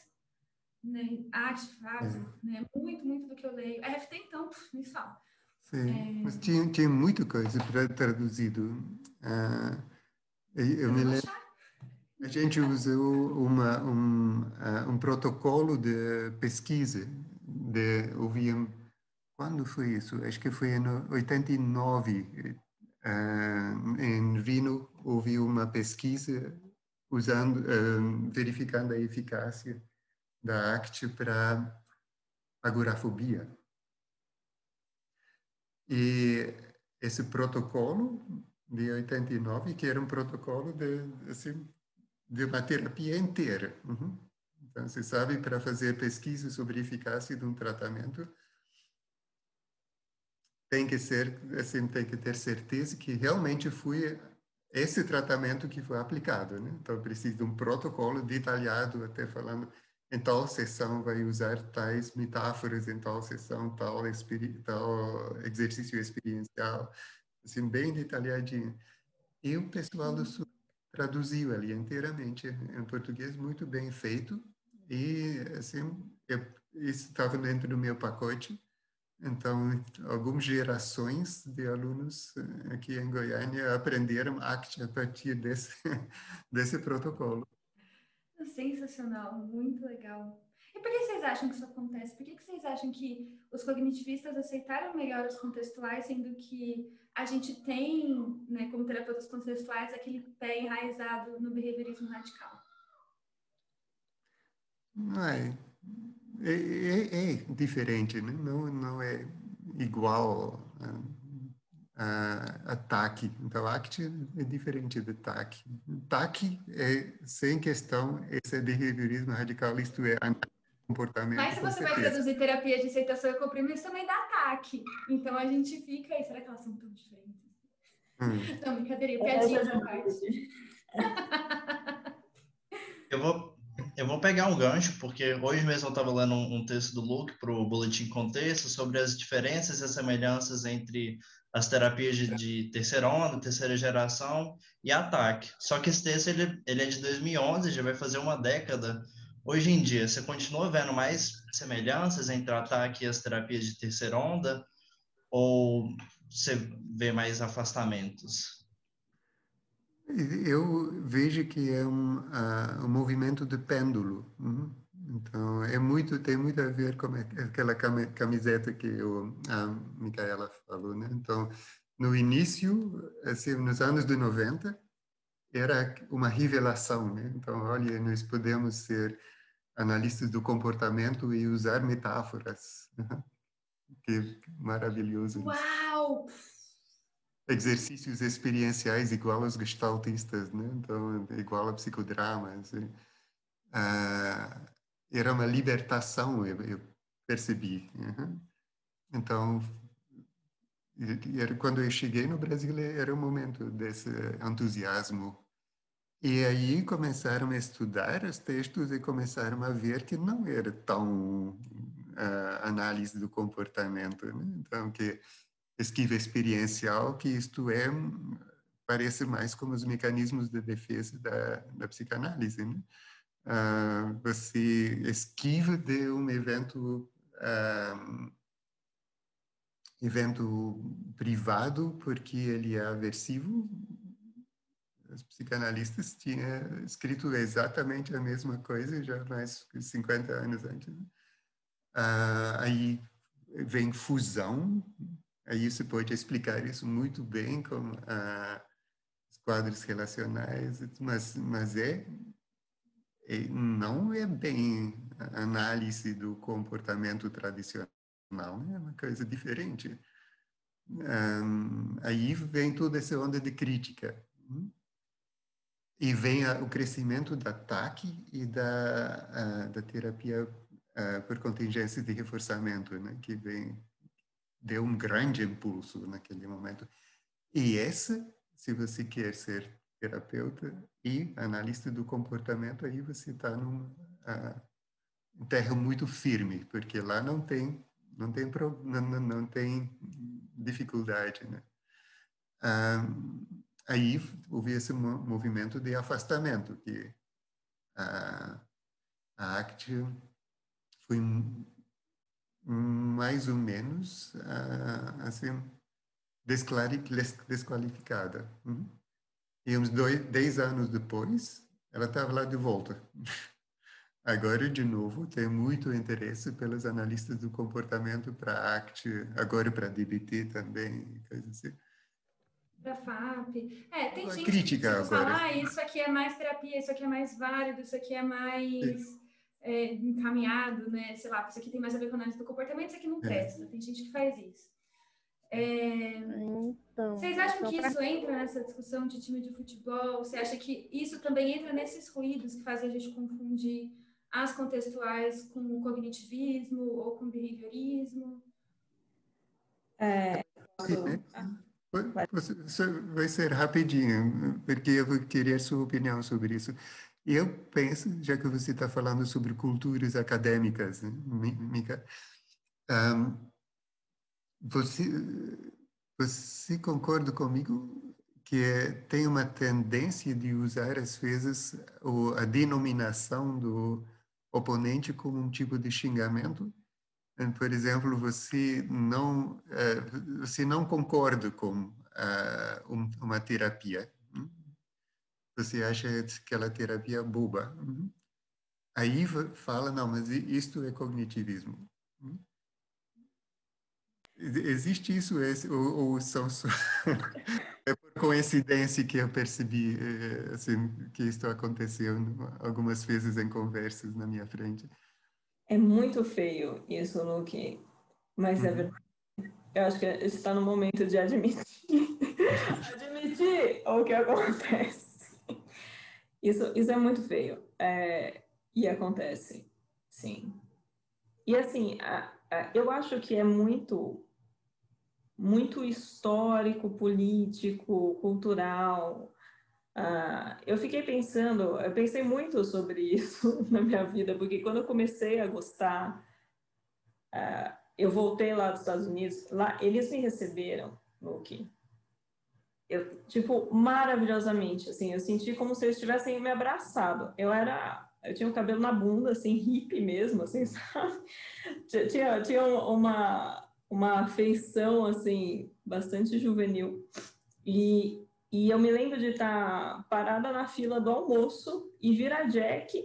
né? Arte, frase, é. né? Muito, muito do que eu leio. A FT, então, me fala. Sim, é... mas tinha, tinha muita coisa para traduzido. Uh, eu, eu me lembro... A gente usou uma, um, uh, um protocolo de pesquisa. De, ouvíamos, quando foi isso? Acho que foi em 89. Uh, em Rino, houve uma pesquisa usando, uh, verificando a eficácia da ACT para agorafobia. E esse protocolo de 89, que era um protocolo de, assim, de uma terapia inteira. Uhum. Então, você sabe, para fazer pesquisa sobre eficácia de um tratamento, tem que ser, assim, tem que ter certeza que realmente foi esse tratamento que foi aplicado, né? Então, precisa de um protocolo detalhado, até falando em tal sessão vai usar tais metáforas, em tal sessão tal, tal exercício experiencial, assim, bem detalhadinho. E o pessoal do Sul traduziu ali inteiramente em português, muito bem feito. E, assim, isso estava dentro do meu pacote. Então, algumas gerações de alunos eh, aqui em Goiânia aprenderam ACT a partir desse, desse protocolo. Sensacional, muito legal. E por que vocês acham que isso acontece? Por que vocês acham que os cognitivistas aceitaram melhor os contextuais, sendo que a gente tem, né, como terapeutas contextuais, aquele pé enraizado no behaviorismo radical? É, é, é, é diferente, né? não, não é igual a, a, a TAC. Então, ACT é diferente do TAC. TAC é, sem questão, esse é behaviorismo radical, isto é, comportamento. Mas se você vai traduzir terapia de aceitação e compromisso, também dá ataque. Então a gente fica aí, será que elas são tão diferentes? Hum. Não, brincadeira, piadinha essa parte. Eu vou, eu vou pegar um gancho, porque hoje mesmo eu estava lendo um, um, texto do Luke para o Boletim Contexto sobre as diferenças e as semelhanças entre as terapias de, de terceira onda, terceira geração e ataque. Só que esse texto ele, ele é de 2011, já vai fazer uma década. Hoje em dia, você continua vendo mais semelhanças entre ataque e as terapias de terceira onda? Ou você vê mais afastamentos? Eu vejo que é um, uh, um movimento de pêndulo. Uhum. Então, é muito, tem muito a ver com aquela camiseta que o, a Micaela falou, né? Então, no início, assim, nos anos de 90, era uma revelação, né? Então, olha, nós podemos ser analistas do comportamento e usar metáforas. que maravilhoso. Uau! Exercícios experienciais igual aos gestaltistas, né? Então, igual a psicodramas. Uh, era uma libertação, eu, eu percebi. Uhum. Então, era, quando eu cheguei no Brasil, era um momento desse entusiasmo. E aí começaram a estudar os textos e começaram a ver que não era tão uh, análise do comportamento. Né? Então, que esquiva experiencial, que isto é, parece mais como os mecanismos de defesa da, da psicanálise. Né? Uh, você esquiva de um evento uh, evento privado porque ele é aversivo. Os psicanalistas tinham escrito exatamente a mesma coisa já mais de 50 anos antes. Uh, aí vem fusão, Aí você pode explicar isso muito bem com ah, os quadros relacionais, mas, mas é, é, não é bem análise do comportamento tradicional, é uma coisa diferente. Um, aí vem toda essa onda de crítica. Hum? E vem a, o crescimento da TAC e da, da terapia por contingência de reforçamento, né, que vem deu um grande impulso naquele momento. E essa, se você quer ser terapeuta e analista do comportamento, aí você está num uh, terra muito firme, porque lá não tem não tem não, não tem dificuldade, né? Uh, aí houve esse movimento de afastamento que uh, a ACT foi mais ou menos uh, assim desqualificada. Uhum. E uns dois, dez anos depois, ela estava lá de volta. Agora, de novo, tem muito interesse pelos analistas do comportamento para ACT, agora para DBT também, coisa assim. Para FAP. É, tem Uma gente crítica que fala, ah, isso aqui é mais terapia, isso aqui é mais válido, isso aqui é mais... Sim é, encaminhado, né? Sei lá, isso aqui tem mais a ver com análise do comportamento, isso aqui não é. presta. Tem gente que faz isso. É... Então, Vocês acham então, que pra... isso entra nessa discussão de time de futebol? Você acha que isso também entra nesses ruídos que fazem a gente confundir as contextuais com o cognitivismo ou com o behaviorismo? É, vai ser rapidinho, porque eu queria sua opinião sobre isso. Eu penso, já que você está falando sobre culturas acadêmicas, né, Mica, um, você, você concorda comigo que é, tem uma tendência de usar, às vezes, o, a denominação do oponente como um tipo de xingamento? Por exemplo, você não, uh, você não concorda com uh, um, uma terapia, você acha aquela terapia boba. Uhum. Aí fala, não, mas isto é cognitivismo. Uhum. Existe isso ou, ou são só... é por coincidência que eu percebi eh, assim, que isto aconteceu algumas vezes em conversas na minha frente. É muito feio isso, Luke, mas é uhum. é verdade. Eu acho que está no momento de admitir, admitir o que acontece. Isso, isso é muito feio. É, e acontece, sim. E assim, a, a, eu acho que é muito, muito histórico, político, cultural, Uh, eu fiquei pensando, eu pensei muito sobre isso na minha vida, porque quando eu comecei a gostar, uh, eu voltei lá dos Estados Unidos, lá eles me receberam, Luke, eu, tipo, maravilhosamente, assim, eu senti como se eles tivessem me abraçado. Eu era, eu tinha o cabelo na bunda, assim, hippie mesmo, assim, sabe? Tinha, tinha uma, uma feição, assim, bastante juvenil. E, e eu me lembro de estar parada na fila do almoço e vir a Jack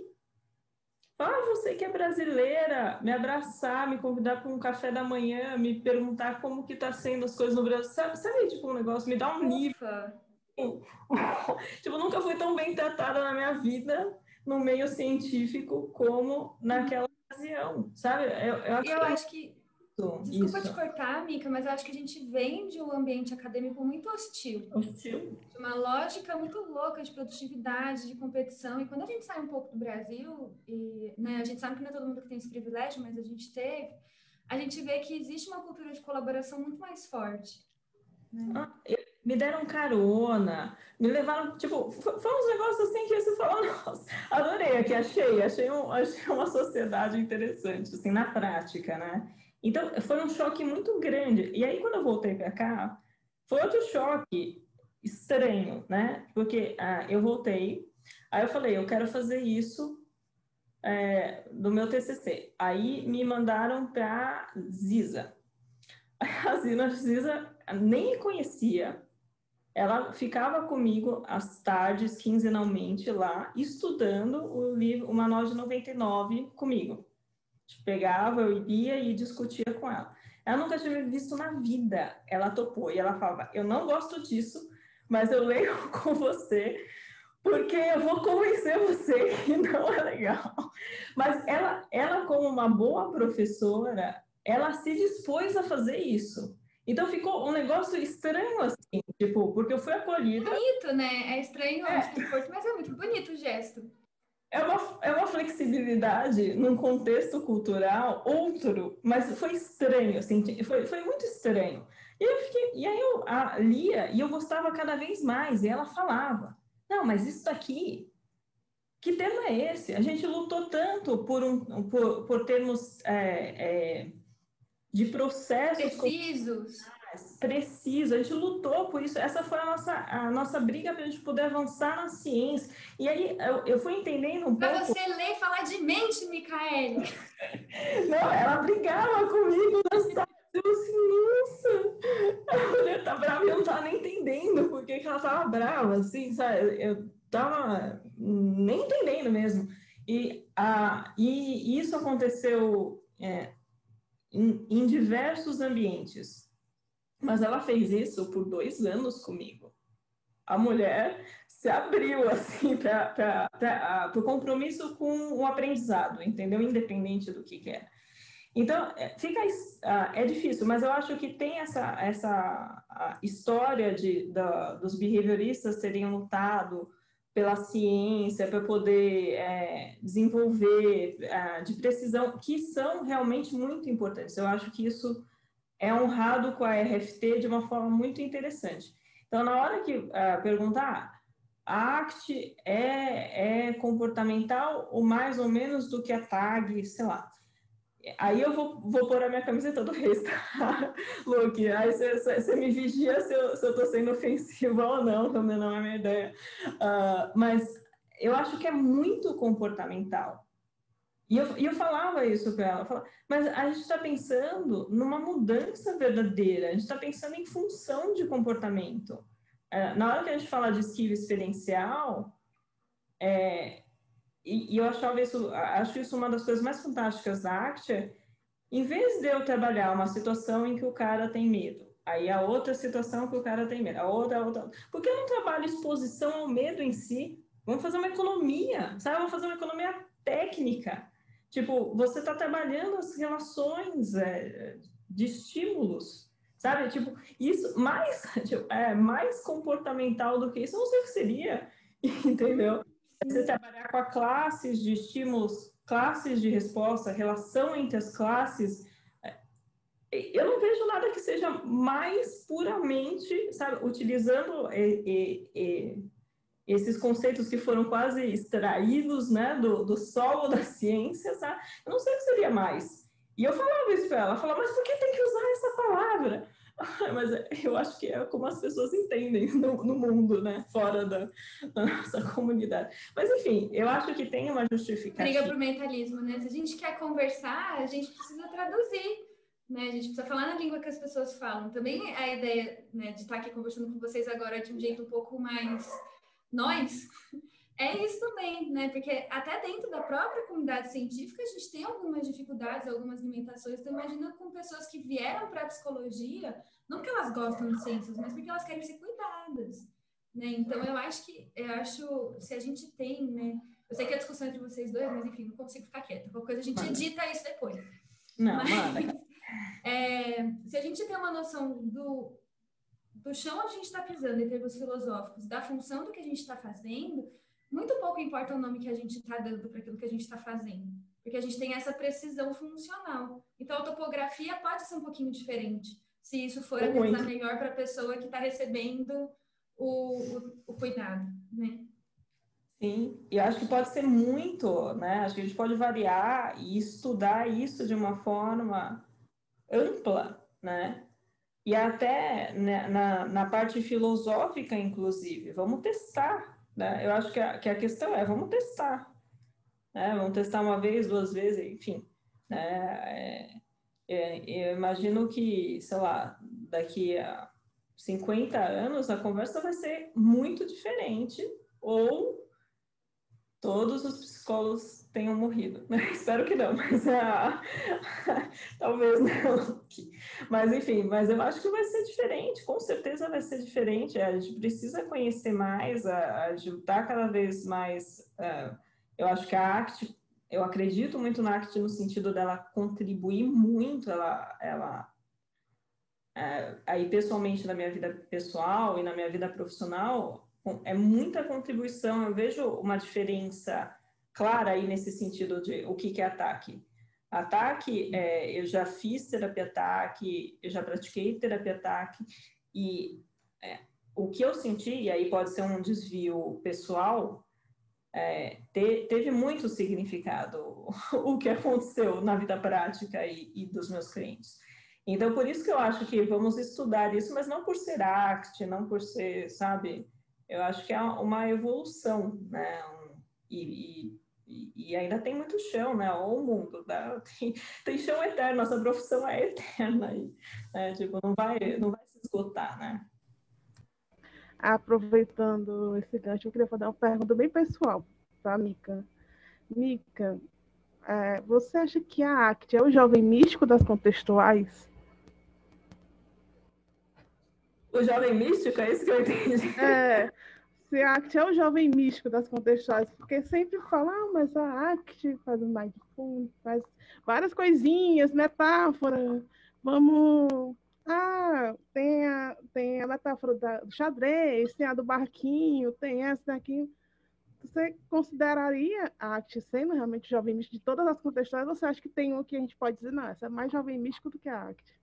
ah, você que é brasileira, me abraçar, me convidar para um café da manhã, me perguntar como que tá sendo as coisas no Brasil. Sabe, sabe tipo, um negócio, me dá um nível. tipo, nunca fui tão bem tratada na minha vida no meio científico como naquela ocasião, sabe? Eu, eu, acho, eu que... acho que Desculpa Isso. te cortar, Mica, mas eu acho que a gente vem de um ambiente acadêmico muito hostil. Hostil. De uma lógica muito louca de produtividade, de competição. E quando a gente sai um pouco do Brasil, e né, a gente sabe que não é todo mundo que tem esse privilégio, mas a gente teve, a gente vê que existe uma cultura de colaboração muito mais forte. Né? Ah, me deram carona, me levaram, tipo, foi uns negócios assim que você falou, nossa, adorei aqui, achei, achei, um, achei uma sociedade interessante, assim, na prática, né? Então, foi um choque muito grande. E aí, quando eu voltei para cá, foi outro choque estranho, né? Porque ah, eu voltei, aí eu falei, eu quero fazer isso é, do meu TCC. Aí me mandaram para Ziza. A Zina Ziza nem conhecia. Ela ficava comigo às tardes, quinzenalmente, lá, estudando o livro, o Manual de 99 comigo pegava, eu ia e discutia com ela. Ela nunca tinha visto na vida. Ela topou e ela falava: Eu não gosto disso, mas eu leio com você porque eu vou convencer você que não é legal. Mas ela, ela como uma boa professora, ela se dispôs a fazer isso. Então ficou um negócio estranho assim, tipo, porque eu fui acolhida. Bonito, né? É estranho, é. desconforto, mas é muito bonito o gesto é uma, é uma flexibilidade num contexto cultural outro, mas foi estranho, assim, foi, foi muito estranho. E, eu fiquei, e aí eu a, lia e eu gostava cada vez mais, e ela falava, não, mas isso daqui, que termo é esse? A gente lutou tanto por, um, por, por termos é, é, de processos... Precisos preciso, a gente lutou por isso, essa foi a nossa, a nossa briga para a gente poder avançar na ciência. E aí eu, eu fui entendendo um pra pouco... Para você ler e falar de mente, Micaele! Não, ela brigava comigo nessa... Eu assim, nossa, a mulher tá brava e eu não tava nem entendendo por que, que ela tava brava, assim, sabe? Eu tava nem entendendo mesmo. E, a, e isso aconteceu é, em, em diversos ambientes mas ela fez isso por dois anos comigo. A mulher se abriu assim para o compromisso com o aprendizado, entendeu? Independente do que quer. Então, é, fica é difícil, mas eu acho que tem essa, essa história de, da, dos behavioristas terem lutado pela ciência, para poder é, desenvolver é, de precisão, que são realmente muito importantes. Eu acho que isso é honrado com a RFT de uma forma muito interessante. Então, na hora que uh, perguntar, a ACT é, é comportamental ou mais ou menos do que a TAG, sei lá. Aí eu vou, vou pôr a minha camiseta do resto, tá? Luke. Aí você me vigia se eu, se eu tô sendo ofensiva ou não, também não é a minha ideia. Uh, mas eu acho que é muito comportamental. E eu, e eu falava isso para ela, falava, mas a gente está pensando numa mudança verdadeira, a gente está pensando em função de comportamento. É, na hora que a gente fala de skill experiencial, é, e, e, eu achava isso, acho isso uma das coisas mais fantásticas da Actia, em vez de eu trabalhar uma situação em que o cara tem medo, aí a outra situação que o cara tem medo, a outra, a outra, porque eu não trabalho exposição ao medo em si, vamos fazer uma economia, sabe? Vamos fazer uma economia técnica. Tipo, você está trabalhando as relações é, de estímulos, sabe? Tipo, isso mais, tipo, é, mais comportamental do que isso, não sei o que seria, entendeu? Você trabalhar com a classes de estímulos, classes de resposta, relação entre as classes, é, eu não vejo nada que seja mais puramente, sabe, utilizando esses conceitos que foram quase extraídos né, do, do solo da ciência, sabe? eu não sei o que seria mais. E eu falava isso para ela, ela falava, mas por que tem que usar essa palavra? Mas eu acho que é como as pessoas entendem no, no mundo, né? Fora da, da, nossa comunidade. Mas, enfim, eu acho que tem uma justificativa. Briga pro mentalismo, né? Se a gente quer conversar, a gente precisa traduzir. Né? A gente precisa falar na língua que as pessoas falam. Também a ideia né, de estar aqui conversando com vocês agora de um jeito um pouco mais nós é isso também, né? Porque até dentro da própria comunidade científica a gente tem algumas dificuldades, algumas limitações. Então, imagina com pessoas que vieram para a psicologia, não porque elas gostam de ciências, mas porque elas querem ser cuidadas. Né? Então, eu acho que, eu acho, se a gente tem, né? Eu sei que a discussão entre vocês dois, mas enfim, não consigo ficar quieta. Qualquer coisa a gente edita isso depois. Não, mas, é, se a gente tem uma noção do, do chão onde a gente está pisando em termos filosóficos, da função do que a gente está fazendo, muito pouco importa o nome que a gente está dando para aquilo que a gente está fazendo, porque a gente tem essa precisão funcional. Então, a topografia pode ser um pouquinho diferente, se isso for a coisa melhor para a pessoa que está recebendo o, o, o, cuidado, né? Sim, e acho que pode ser muito, né? Acho que a gente pode variar e estudar isso de uma forma ampla, né? E até né, na, na parte filosófica, inclusive, vamos testar né? Eu acho que a, que a questão é, vamos testar. Né? Vamos testar uma vez, duas vezes, enfim. Né? É, é, eu imagino que, sei lá, daqui a 50 anos a conversa vai ser muito diferente, ou todos os psicólogos tenham morrido. Espero que não, mas ah, talvez não. Mas enfim, mas eu acho que vai ser diferente, com certeza vai ser diferente. A gente precisa conhecer mais, a, ajudar cada vez mais. Uh, eu acho que a ACT, eu acredito muito na ACT no sentido dela contribuir muito, ela, ela uh, aí pessoalmente na minha vida pessoal e na minha vida profissional, é muita contribuição. Eu vejo uma diferença clara aí nesse sentido de o que, que é ataque. Ataque, é, eu já fiz terapia ataque, eu já pratiquei terapia ataque, e é, o que eu senti, e aí pode ser um desvio pessoal, é, te, teve muito significado o que aconteceu na vida prática e, e, dos meus clientes. Então, por isso que eu acho que vamos estudar isso, mas não por ser ACT, não por ser, sabe, eu acho que é uma evolução, né? Um, e, e, e, ainda tem muito chão, né? O mundo, né? tem, tem chão eterno, nossa profissão é eterna, e, né? tipo, não vai, não vai se esgotar, né? Aproveitando esse gancho, eu queria fazer uma pergunta bem pessoal para Mica. Mica, é, você acha que a ACT é o jovem místico das contextuais? O jovem místico, é isso que eu entendi. É, se a ACT é o jovem místico das contextuais, porque sempre fala, ah, mas a ACT faz um mindfulness, faz várias coisinhas, metáfora, vamos... Ah, tem a, tem a metáfora da, do xadrez, tem a do barquinho, tem essa daqui. Você consideraria a ACT sendo realmente jovem místico de todas as contextuais, você acha que tem um que a gente pode dizer, não, essa é mais jovem místico do que a ACT?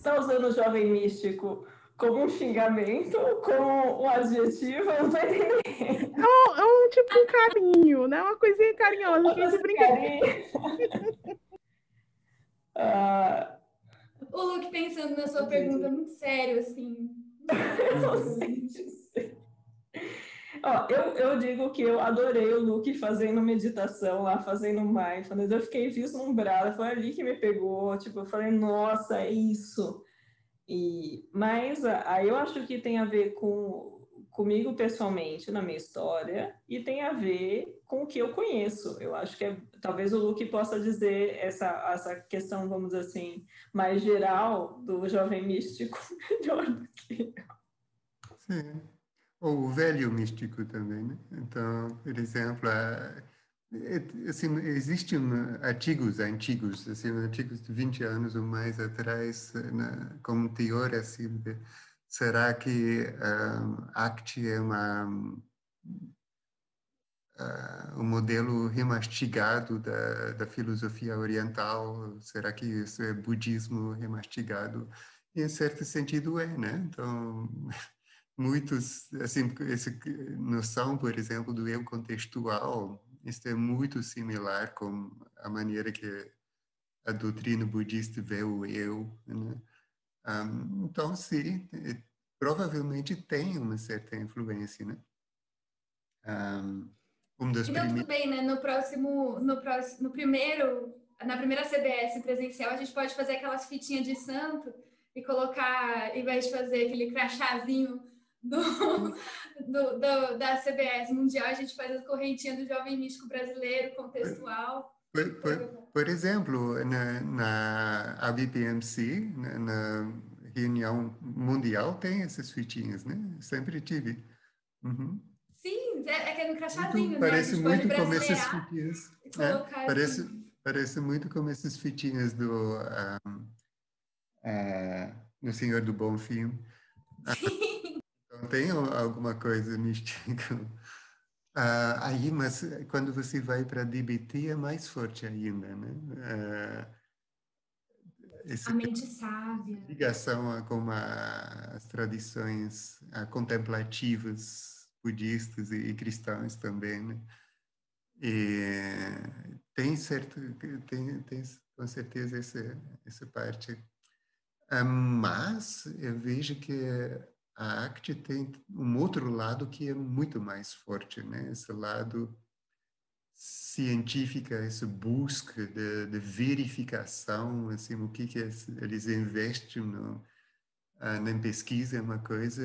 Está usando o jovem místico como um xingamento, como um adjetivo, eu não estou entendendo. É um, é um tipo um carinho, né? Uma coisinha carinhosa que a gente brinca. uh... O Luke pensando na sua pergunta muito sério, assim. não sei Ó, eu, eu digo que eu adorei o Luke fazendo meditação lá, fazendo mindfulness. Eu fiquei vislumbrada, foi ali que me pegou. Tipo, eu falei, nossa, é isso. E, mas aí eu acho que tem a ver com comigo pessoalmente na minha história e tem a ver com o que eu conheço. Eu acho que é, talvez o Luke possa dizer essa, essa questão, vamos dizer assim, mais geral do jovem místico melhor do que eu. Sim. Ou o velho místico também, né? Então, por exemplo, assim, existem artigos antigos, assim, artigos de 20 anos ou mais atrás, na, como teoria, assim, de, será que um, ACT é uma, uh, um modelo remastigado da, da filosofia oriental? Será que isso é budismo remastigado? Em certo sentido é, né? Então muitos, assim, essa noção, por exemplo, do eu contextual, isso é muito similar com a maneira que a doutrina budista vê o eu, né? Um, então, sim, provavelmente tem uma certa influência, né? Um, um dos então, tudo bem, né? No próximo, no próximo, no primeiro, na primeira CBS presencial, a gente pode fazer aquelas fitinhas de santo e colocar, em vez de fazer aquele crachazinho do, do, do, da CBS Mundial, a gente faz a correntinha do Jovem Místico Brasileiro, contextual. Por, por, por exemplo, na, na ABPMC, na, na, reunião mundial, tem essas fitinhas, né? Sempre tive. Uhum. Sim, é, é que é no crachazinho, muito, né? Parece muito como essas fitinhas. É, parece, assim. parece muito como essas fitinhas do, um, uh, ah, do Senhor do Bom Fim. Sim. Então, tem alguma coisa mística Uh, aí, mas quando você vai para DBT é mais forte ainda, né? Uh, a mente sábia. Ligação com as tradições uh, contemplativas budistas e, e cristãs também, né? E tem certo, tem, tem com certeza essa, essa parte. mas eu vejo que a ACT tem um outro lado que é muito mais forte, né? Esse lado científica, essa busca de, de verificação, assim, o que que eles investem no, uh, na pesquisa é uma coisa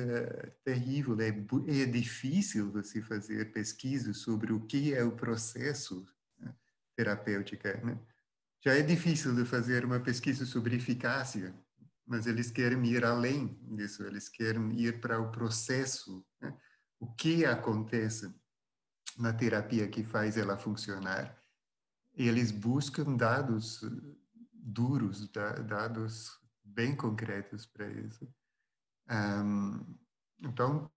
terrível. É, é difícil você fazer pesquisa sobre o que é o processo né, terapêutico, né? Já é difícil de fazer uma pesquisa sobre eficácia mas eles querem ir além disso, eles querem ir para o processo, né? o que acontece na terapia que faz ela funcionar. Eles buscam dados duros, dados bem concretos para isso. Um, então,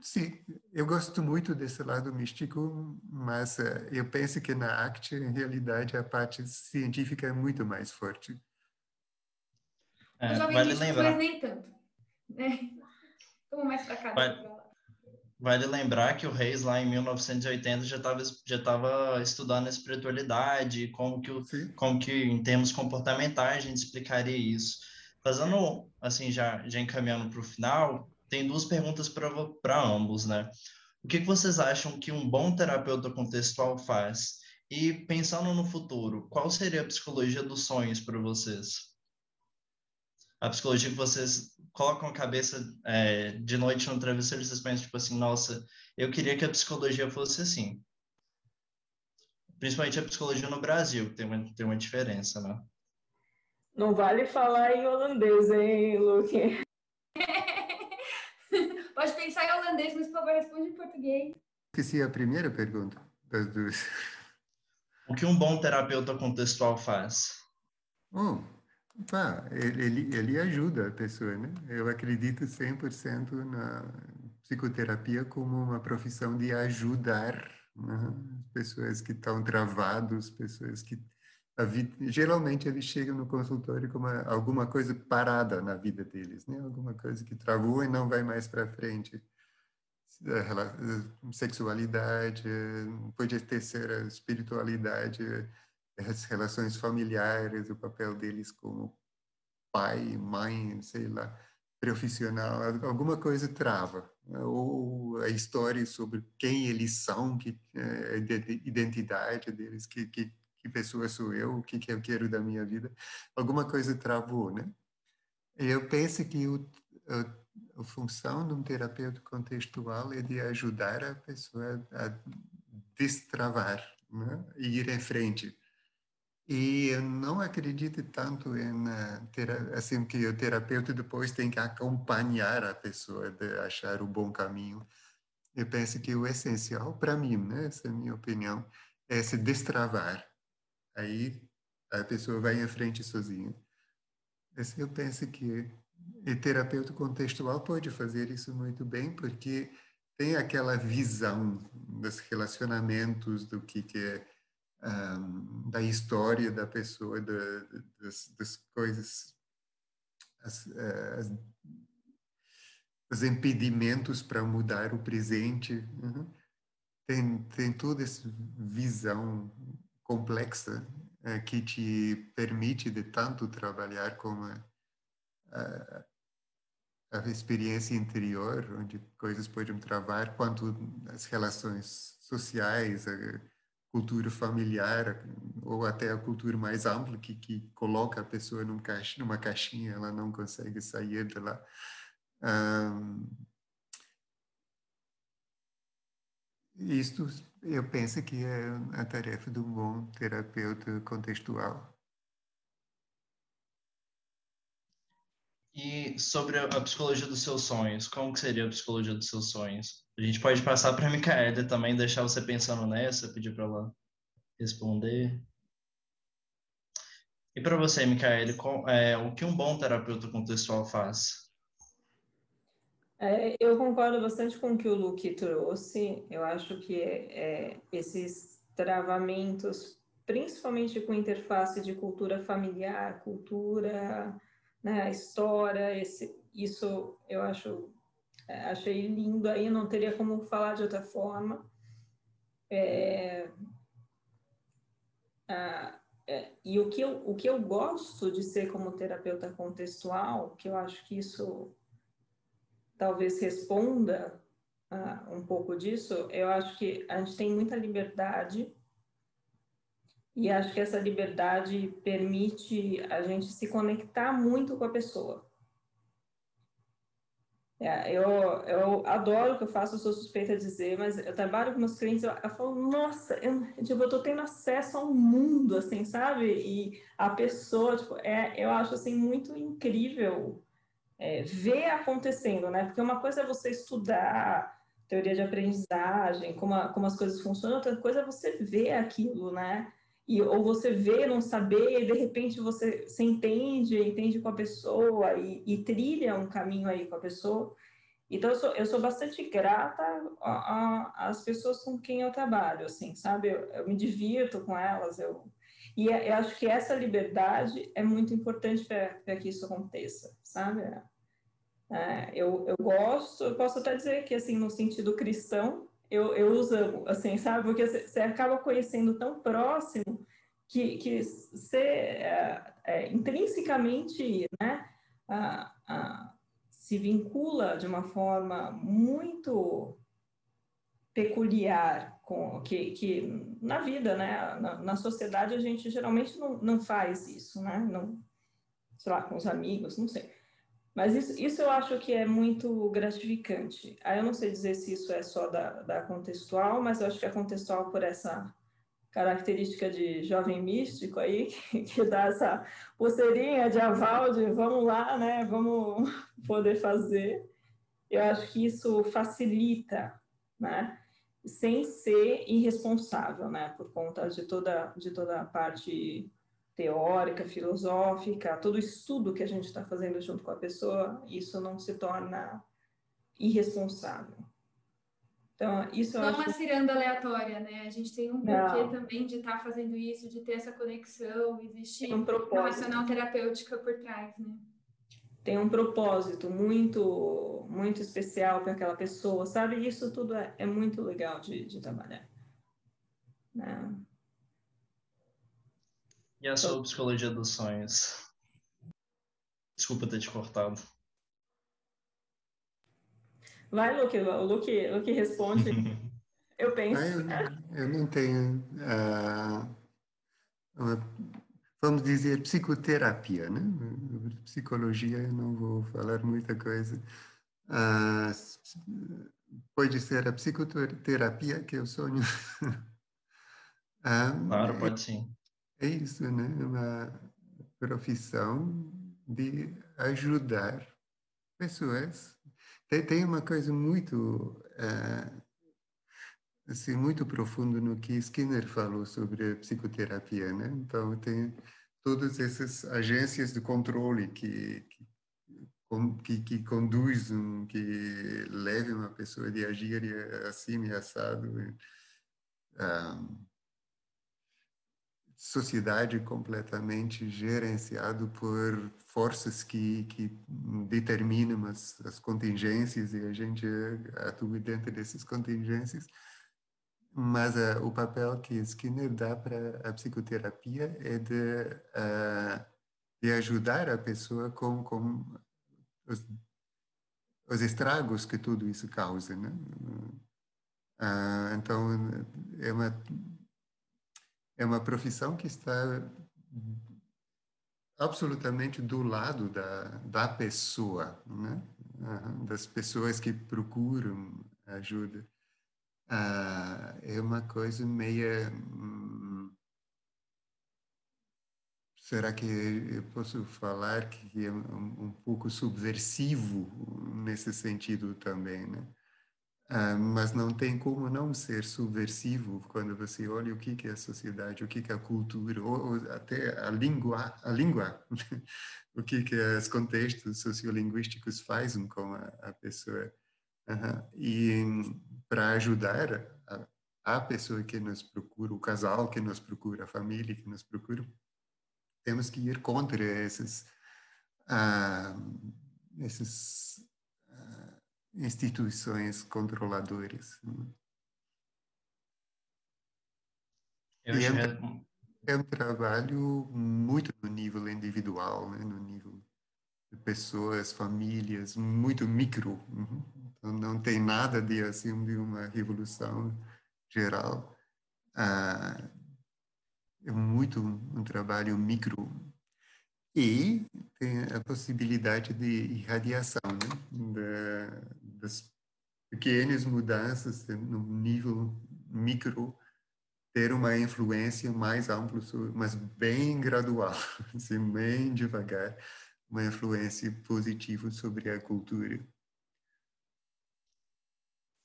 sim, eu gosto muito desse lado místico, mas uh, eu penso que na ACT, em realidade, a parte científica é muito mais forte. É, vale lembrar. mas nem tanto. Né? Vamos mais para cá. Vale, vale lembrar que o Reis, lá em 1980, já estava já tava estudando a espiritualidade, como que, o, como que, em termos comportamentais, a gente explicaria isso. Fazendo, assim, já, já encaminhando para o final, tem duas perguntas para ambos, né? O que, que vocês acham que um bom terapeuta contextual faz? E pensando no futuro, qual seria a psicologia dos sonhos para vocês? A psicologia que vocês colocam a cabeça é, de noite no travesseiro e vocês pensam, tipo assim, nossa, eu queria que a psicologia fosse assim. Principalmente a psicologia no Brasil, tem uma, tem uma diferença, né? Não vale falar em holandês, hein, Luke? Pode pensar em holandês, mas por favor, responde em português. Esqueci a primeira pergunta das duas. O que um bom terapeuta contextual faz? Oh, Tá, ele, ele ajuda a pessoa, né? Eu acredito 100% na psicoterapia como uma profissão de ajudar né? pessoas que estão travados, pessoas que vida, geralmente eles chegam no consultório com uma, alguma coisa parada na vida deles, né? Alguma coisa que travou e não vai mais para frente. Sexualidade, pode ter ser a espiritualidade, as relações familiares, o papel deles como pai, mãe, sei lá, profissional, alguma coisa trava. Né? Ou a história sobre quem eles são, que é, a identidade deles, que, que, que pessoa sou eu, o que, que eu quero da minha vida, alguma coisa travou, né? Eu penso que o, a, a função de um terapeuta contextual é de ajudar a pessoa a destravar né? e ir em frente e eu não acredito tanto em eh, assim que o terapeuta depois tem que acompanhar a pessoa de achar o bom caminho. Eu penso que o essencial para mim, né, essa é a minha opinião, é se destravar. Aí a pessoa vai em frente sozinha. Esse eu penso que o terapeuta contextual pode fazer isso muito bem, porque tem aquela visão dos relacionamentos, do que, que é um, da história da pessoa, da, das, das, coisas, as, eh, as, os impedimentos para mudar o presente. Uhum. Tem, tem toda essa visão complexa é, que te permite de tanto trabalhar com a, a, a, experiência interior, onde coisas podem travar, quanto as relações sociais, a cultura familiar, ou até a cultura mais ampla, que, que coloca a pessoa num caixa, numa caixinha, ela não consegue sair de lá. Um, isto eu penso que é a tarefa do bom terapeuta contextual. E sobre a psicologia dos seus sonhos, como que seria a psicologia dos seus sonhos? A gente pode passar para a Micaela também, deixar você pensando nessa, pedir para ela responder. E para você, Micaela, é, o que um bom terapeuta contextual faz? É, eu concordo bastante com o que o Luke trouxe. Eu acho que é, esses travamentos, principalmente com interface de cultura familiar, cultura, né, história, esse, isso eu acho é, achei lindo aí, não teria como falar de outra forma. É, é, e o que, eu, o que eu gosto de ser como terapeuta contextual, que eu acho que isso talvez responda uh, um pouco disso, eu acho que a gente tem muita liberdade e acho que essa liberdade permite a gente se conectar muito com a pessoa. É, eu, eu adoro o que eu faço, eu sou suspeita de dizer, mas eu trabalho com meus clientes, eu, eu falo, nossa, eu, tipo, eu tô tendo acesso ao mundo, assim, sabe? E a pessoa, tipo, é, eu acho, assim, muito incrível é, ver acontecendo, né? Porque uma coisa é você estudar teoria de aprendizagem, como, a, como as coisas funcionam, outra coisa é você ver aquilo, né? E, ou você vê, não saber, e de repente você se entende, entende com a pessoa e, e trilha um caminho aí com a pessoa. Então, eu sou, eu sou bastante grata às pessoas com quem eu trabalho, assim, sabe? Eu, eu me divirto com elas, eu, e é, eu acho que essa liberdade é muito importante para que isso aconteça, sabe? É, eu, eu gosto, eu posso até dizer que, assim, no sentido cristão, eu, eu uso, assim, sabe? Porque você acaba conhecendo tão próximo que, que você é, é, intrinsecamente, né, a, a, se vincula de uma forma muito peculiar com que, que na vida, né, na, na, sociedade a gente geralmente não, não faz isso, né, não, sei lá, com os amigos, não sei. Mas isso, isso eu acho que é muito gratificante. Aí eu não sei dizer se isso é só da, da contextual, mas eu acho que é contextual por essa característica de jovem místico aí, que, que dá essa pulseirinha de aval de vamos lá, né, vamos poder fazer. Eu acho que isso facilita, né, sem ser irresponsável, né, por conta de toda, de toda a parte teórica, filosófica, todo o estudo que a gente está fazendo junto com a pessoa, isso não se torna irresponsável. Então, isso não é uma ciranda aleatória, né? A gente tem um porquê também de estar tá fazendo isso, de ter essa conexão, existir um uma racional terapêutica por trás, né? Tem um propósito muito, muito especial para aquela pessoa, sabe? Isso tudo é, é muito legal de, de trabalhar. Né? E a sua psicologia dos sonhos? Desculpa ter te cortado. Vai, Luke, o Luke, Luke responde. eu penso. eu, eu, não tenho, uh, uma, vamos dizer, psicoterapia, né? Psicologia, eu não vou falar muita coisa. Uh, pode ser a psicoterapia que eu sonho. uh, claro, pode sim é isso, né? Uma profissão de ajudar pessoas. Tem, tem uma coisa muito uh, assim muito profundo no que Skinner falou sobre psicoterapia, né? Então tem todas essas agências de controle que, que que, que conduzem, que levam a pessoa de agir assim e assado. Um, sociedade completamente gerenciado por forças que, que determinam as, as contingências e a gente atua dentro dessas contingências. Mas uh, o papel que Skinner dá para a psicoterapia é de, uh, de ajudar a pessoa com, com os, os estragos que tudo isso causa. Né? Uh, então, é uma é uma profissão que está absolutamente do lado da, da pessoa, né? das pessoas que procuram ajuda. Ah, é uma coisa meia. Hum, será que eu posso falar que é um, um pouco subversivo nesse sentido também, né? Ah, mas não tem como não ser subversivo quando você olha o que, que é a sociedade, o que, que é a cultura, ou, ou até a língua, a língua o que, que os contextos sociolinguísticos fazem com a, a pessoa. Uhum. E para ajudar a, a, pessoa que nos procura, o casal que nos procura, a família que nos procura, temos que ir contra esses, ah, esses instituições controladoras. Eu é, um, é um trabalho muito no nível individual, né? no nível de pessoas, famílias, muito micro. Uhum. Então, não tem nada de assim de uma revolução geral. Ah, é muito um trabalho micro e tem a possibilidade de irradiação, né? Da, das pequenas mudanças no nível micro ter uma influência mais ampla, mas bem gradual, assim, bem devagar, uma influência positiva sobre a cultura.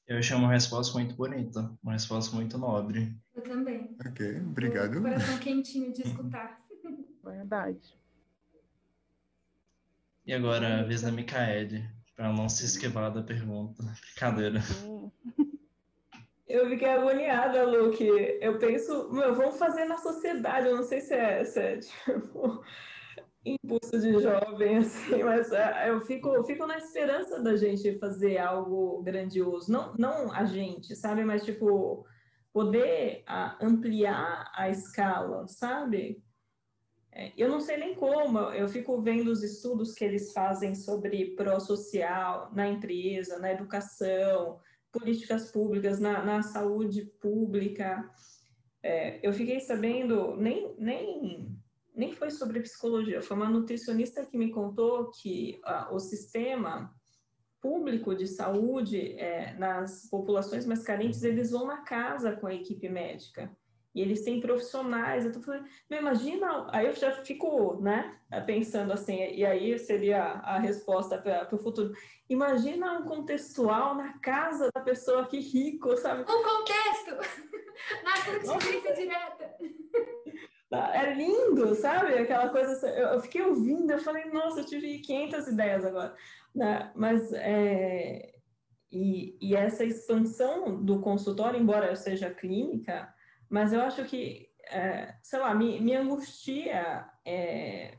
Eu achei uma resposta muito bonita, uma resposta muito nobre. Eu também. Ok, obrigado. Um coração quentinho de escutar. Verdade. E agora a vez da Micaele, para não se esquivar da pergunta. Brincadeira. Eu fiquei agoniada, Luke. Eu penso, meu, vamos fazer na sociedade. Eu não sei se é, se é tipo, impulso de jovem, assim, mas é, eu fico, eu fico na esperança da gente fazer algo grandioso. Não, não a gente, sabe? Mas, tipo, poder ampliar a escala, sabe? É, eu não sei nem como, eu fico vendo os estudos que eles fazem sobre pró-social na empresa, na educação, políticas públicas, na, na saúde pública. É, eu fiquei sabendo, nem, nem, nem foi sobre psicologia, foi uma nutricionista que me contou que o sistema público de saúde é, nas populações mais carentes, eles vão na casa com a equipe médica e eles têm profissionais. Eu tô falando, imagina, aí eu já fico, né, pensando assim, e aí seria a resposta para o futuro. Imagina um contextual na casa da pessoa que rico, sabe? Um contexto na consequência direta. É lindo, sabe? Aquela coisa. Eu fiquei ouvindo, eu falei, nossa, eu tive 500 ideias agora. Né? Mas é, e, e, essa expansão do consultório, embora eu seja clínica, mas eu acho que, é, sei lá, me, me angustia é,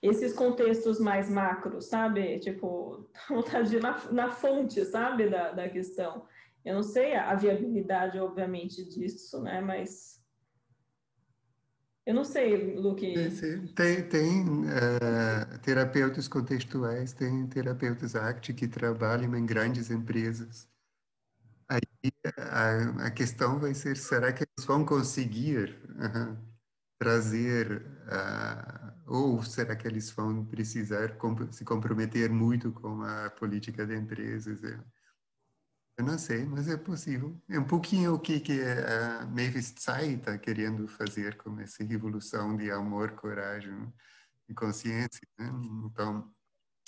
esses contextos mais macros, sabe? Tipo, vontade de ir na, na fonte, sabe, da, da questão. Eu não sei a, viabilidade, obviamente, disso, né? Mas eu não sei, Luke. Tem, tem uh, terapeutas contextuais, tem terapeutas ACT que trabalham em grandes empresas Aí a, a, questão vai ser, será que eles vão conseguir uh, trazer, uh, ou será que eles vão precisar comp se comprometer muito com a política de empresas? Eu não sei, mas é possível. É um pouquinho o que, que a Mavis Tsai está querendo fazer com essa revolução de amor, coragem e consciência. Né? Então,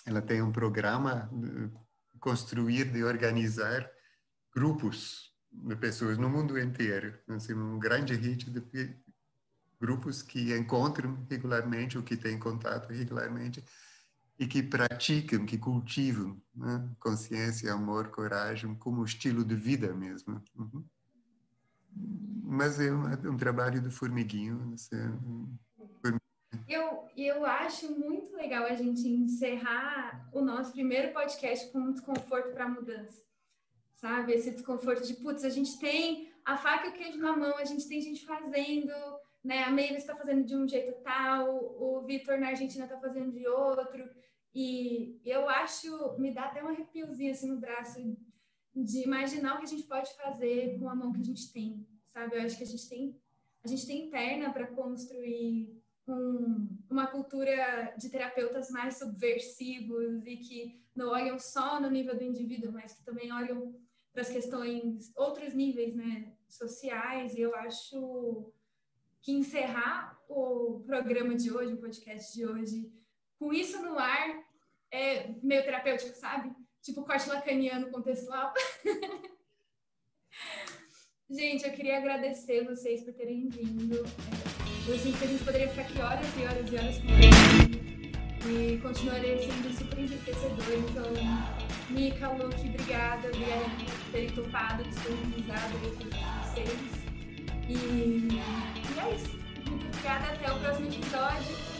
ela tem um programa de construir, de organizar grupos de pessoas no mundo inteiro, assim, um grande rede de grupos que encontram regularmente, ou que têm contato regularmente, e que praticam, que cultivam né? consciência, amor, coragem, como estilo de vida mesmo. Uhum. mas é um, um trabalho do formiguinho. Eu, eu acho muito legal a gente encerrar o nosso primeiro podcast com desconforto para a mudança. Sabe? Esse desconforto de, putz, a gente tem a faca e o queijo na mão, a gente tem gente fazendo, né? A Mavis está fazendo de um jeito tal, o Vitor na Argentina está fazendo de outro. E eu acho, me dá até um arrepiozinho assim no braço de imaginar o que a gente pode fazer com a mão que a gente tem, sabe? Eu acho que a gente tem, a gente tem perna para construir um, uma cultura de terapeutas mais subversivos e que não olham só no nível do indivíduo, mas que também olham para as questões, outros níveis, né, sociais. E eu acho que encerrar o programa de hoje, o podcast de hoje, com isso no ar, é meio terapêutico, sabe? Tipo corte lacaniano contextual. gente, eu queria agradecer vocês por terem vindo. Eu sinto que a gente poderia ficar aqui horas e horas e horas com e continuaria sendo super enriquecedor. Então, Mica, Luke, obrigada, por terem topado, disponibilizado aí para vocês. E, e é isso. Muito obrigada, até o próximo episódio.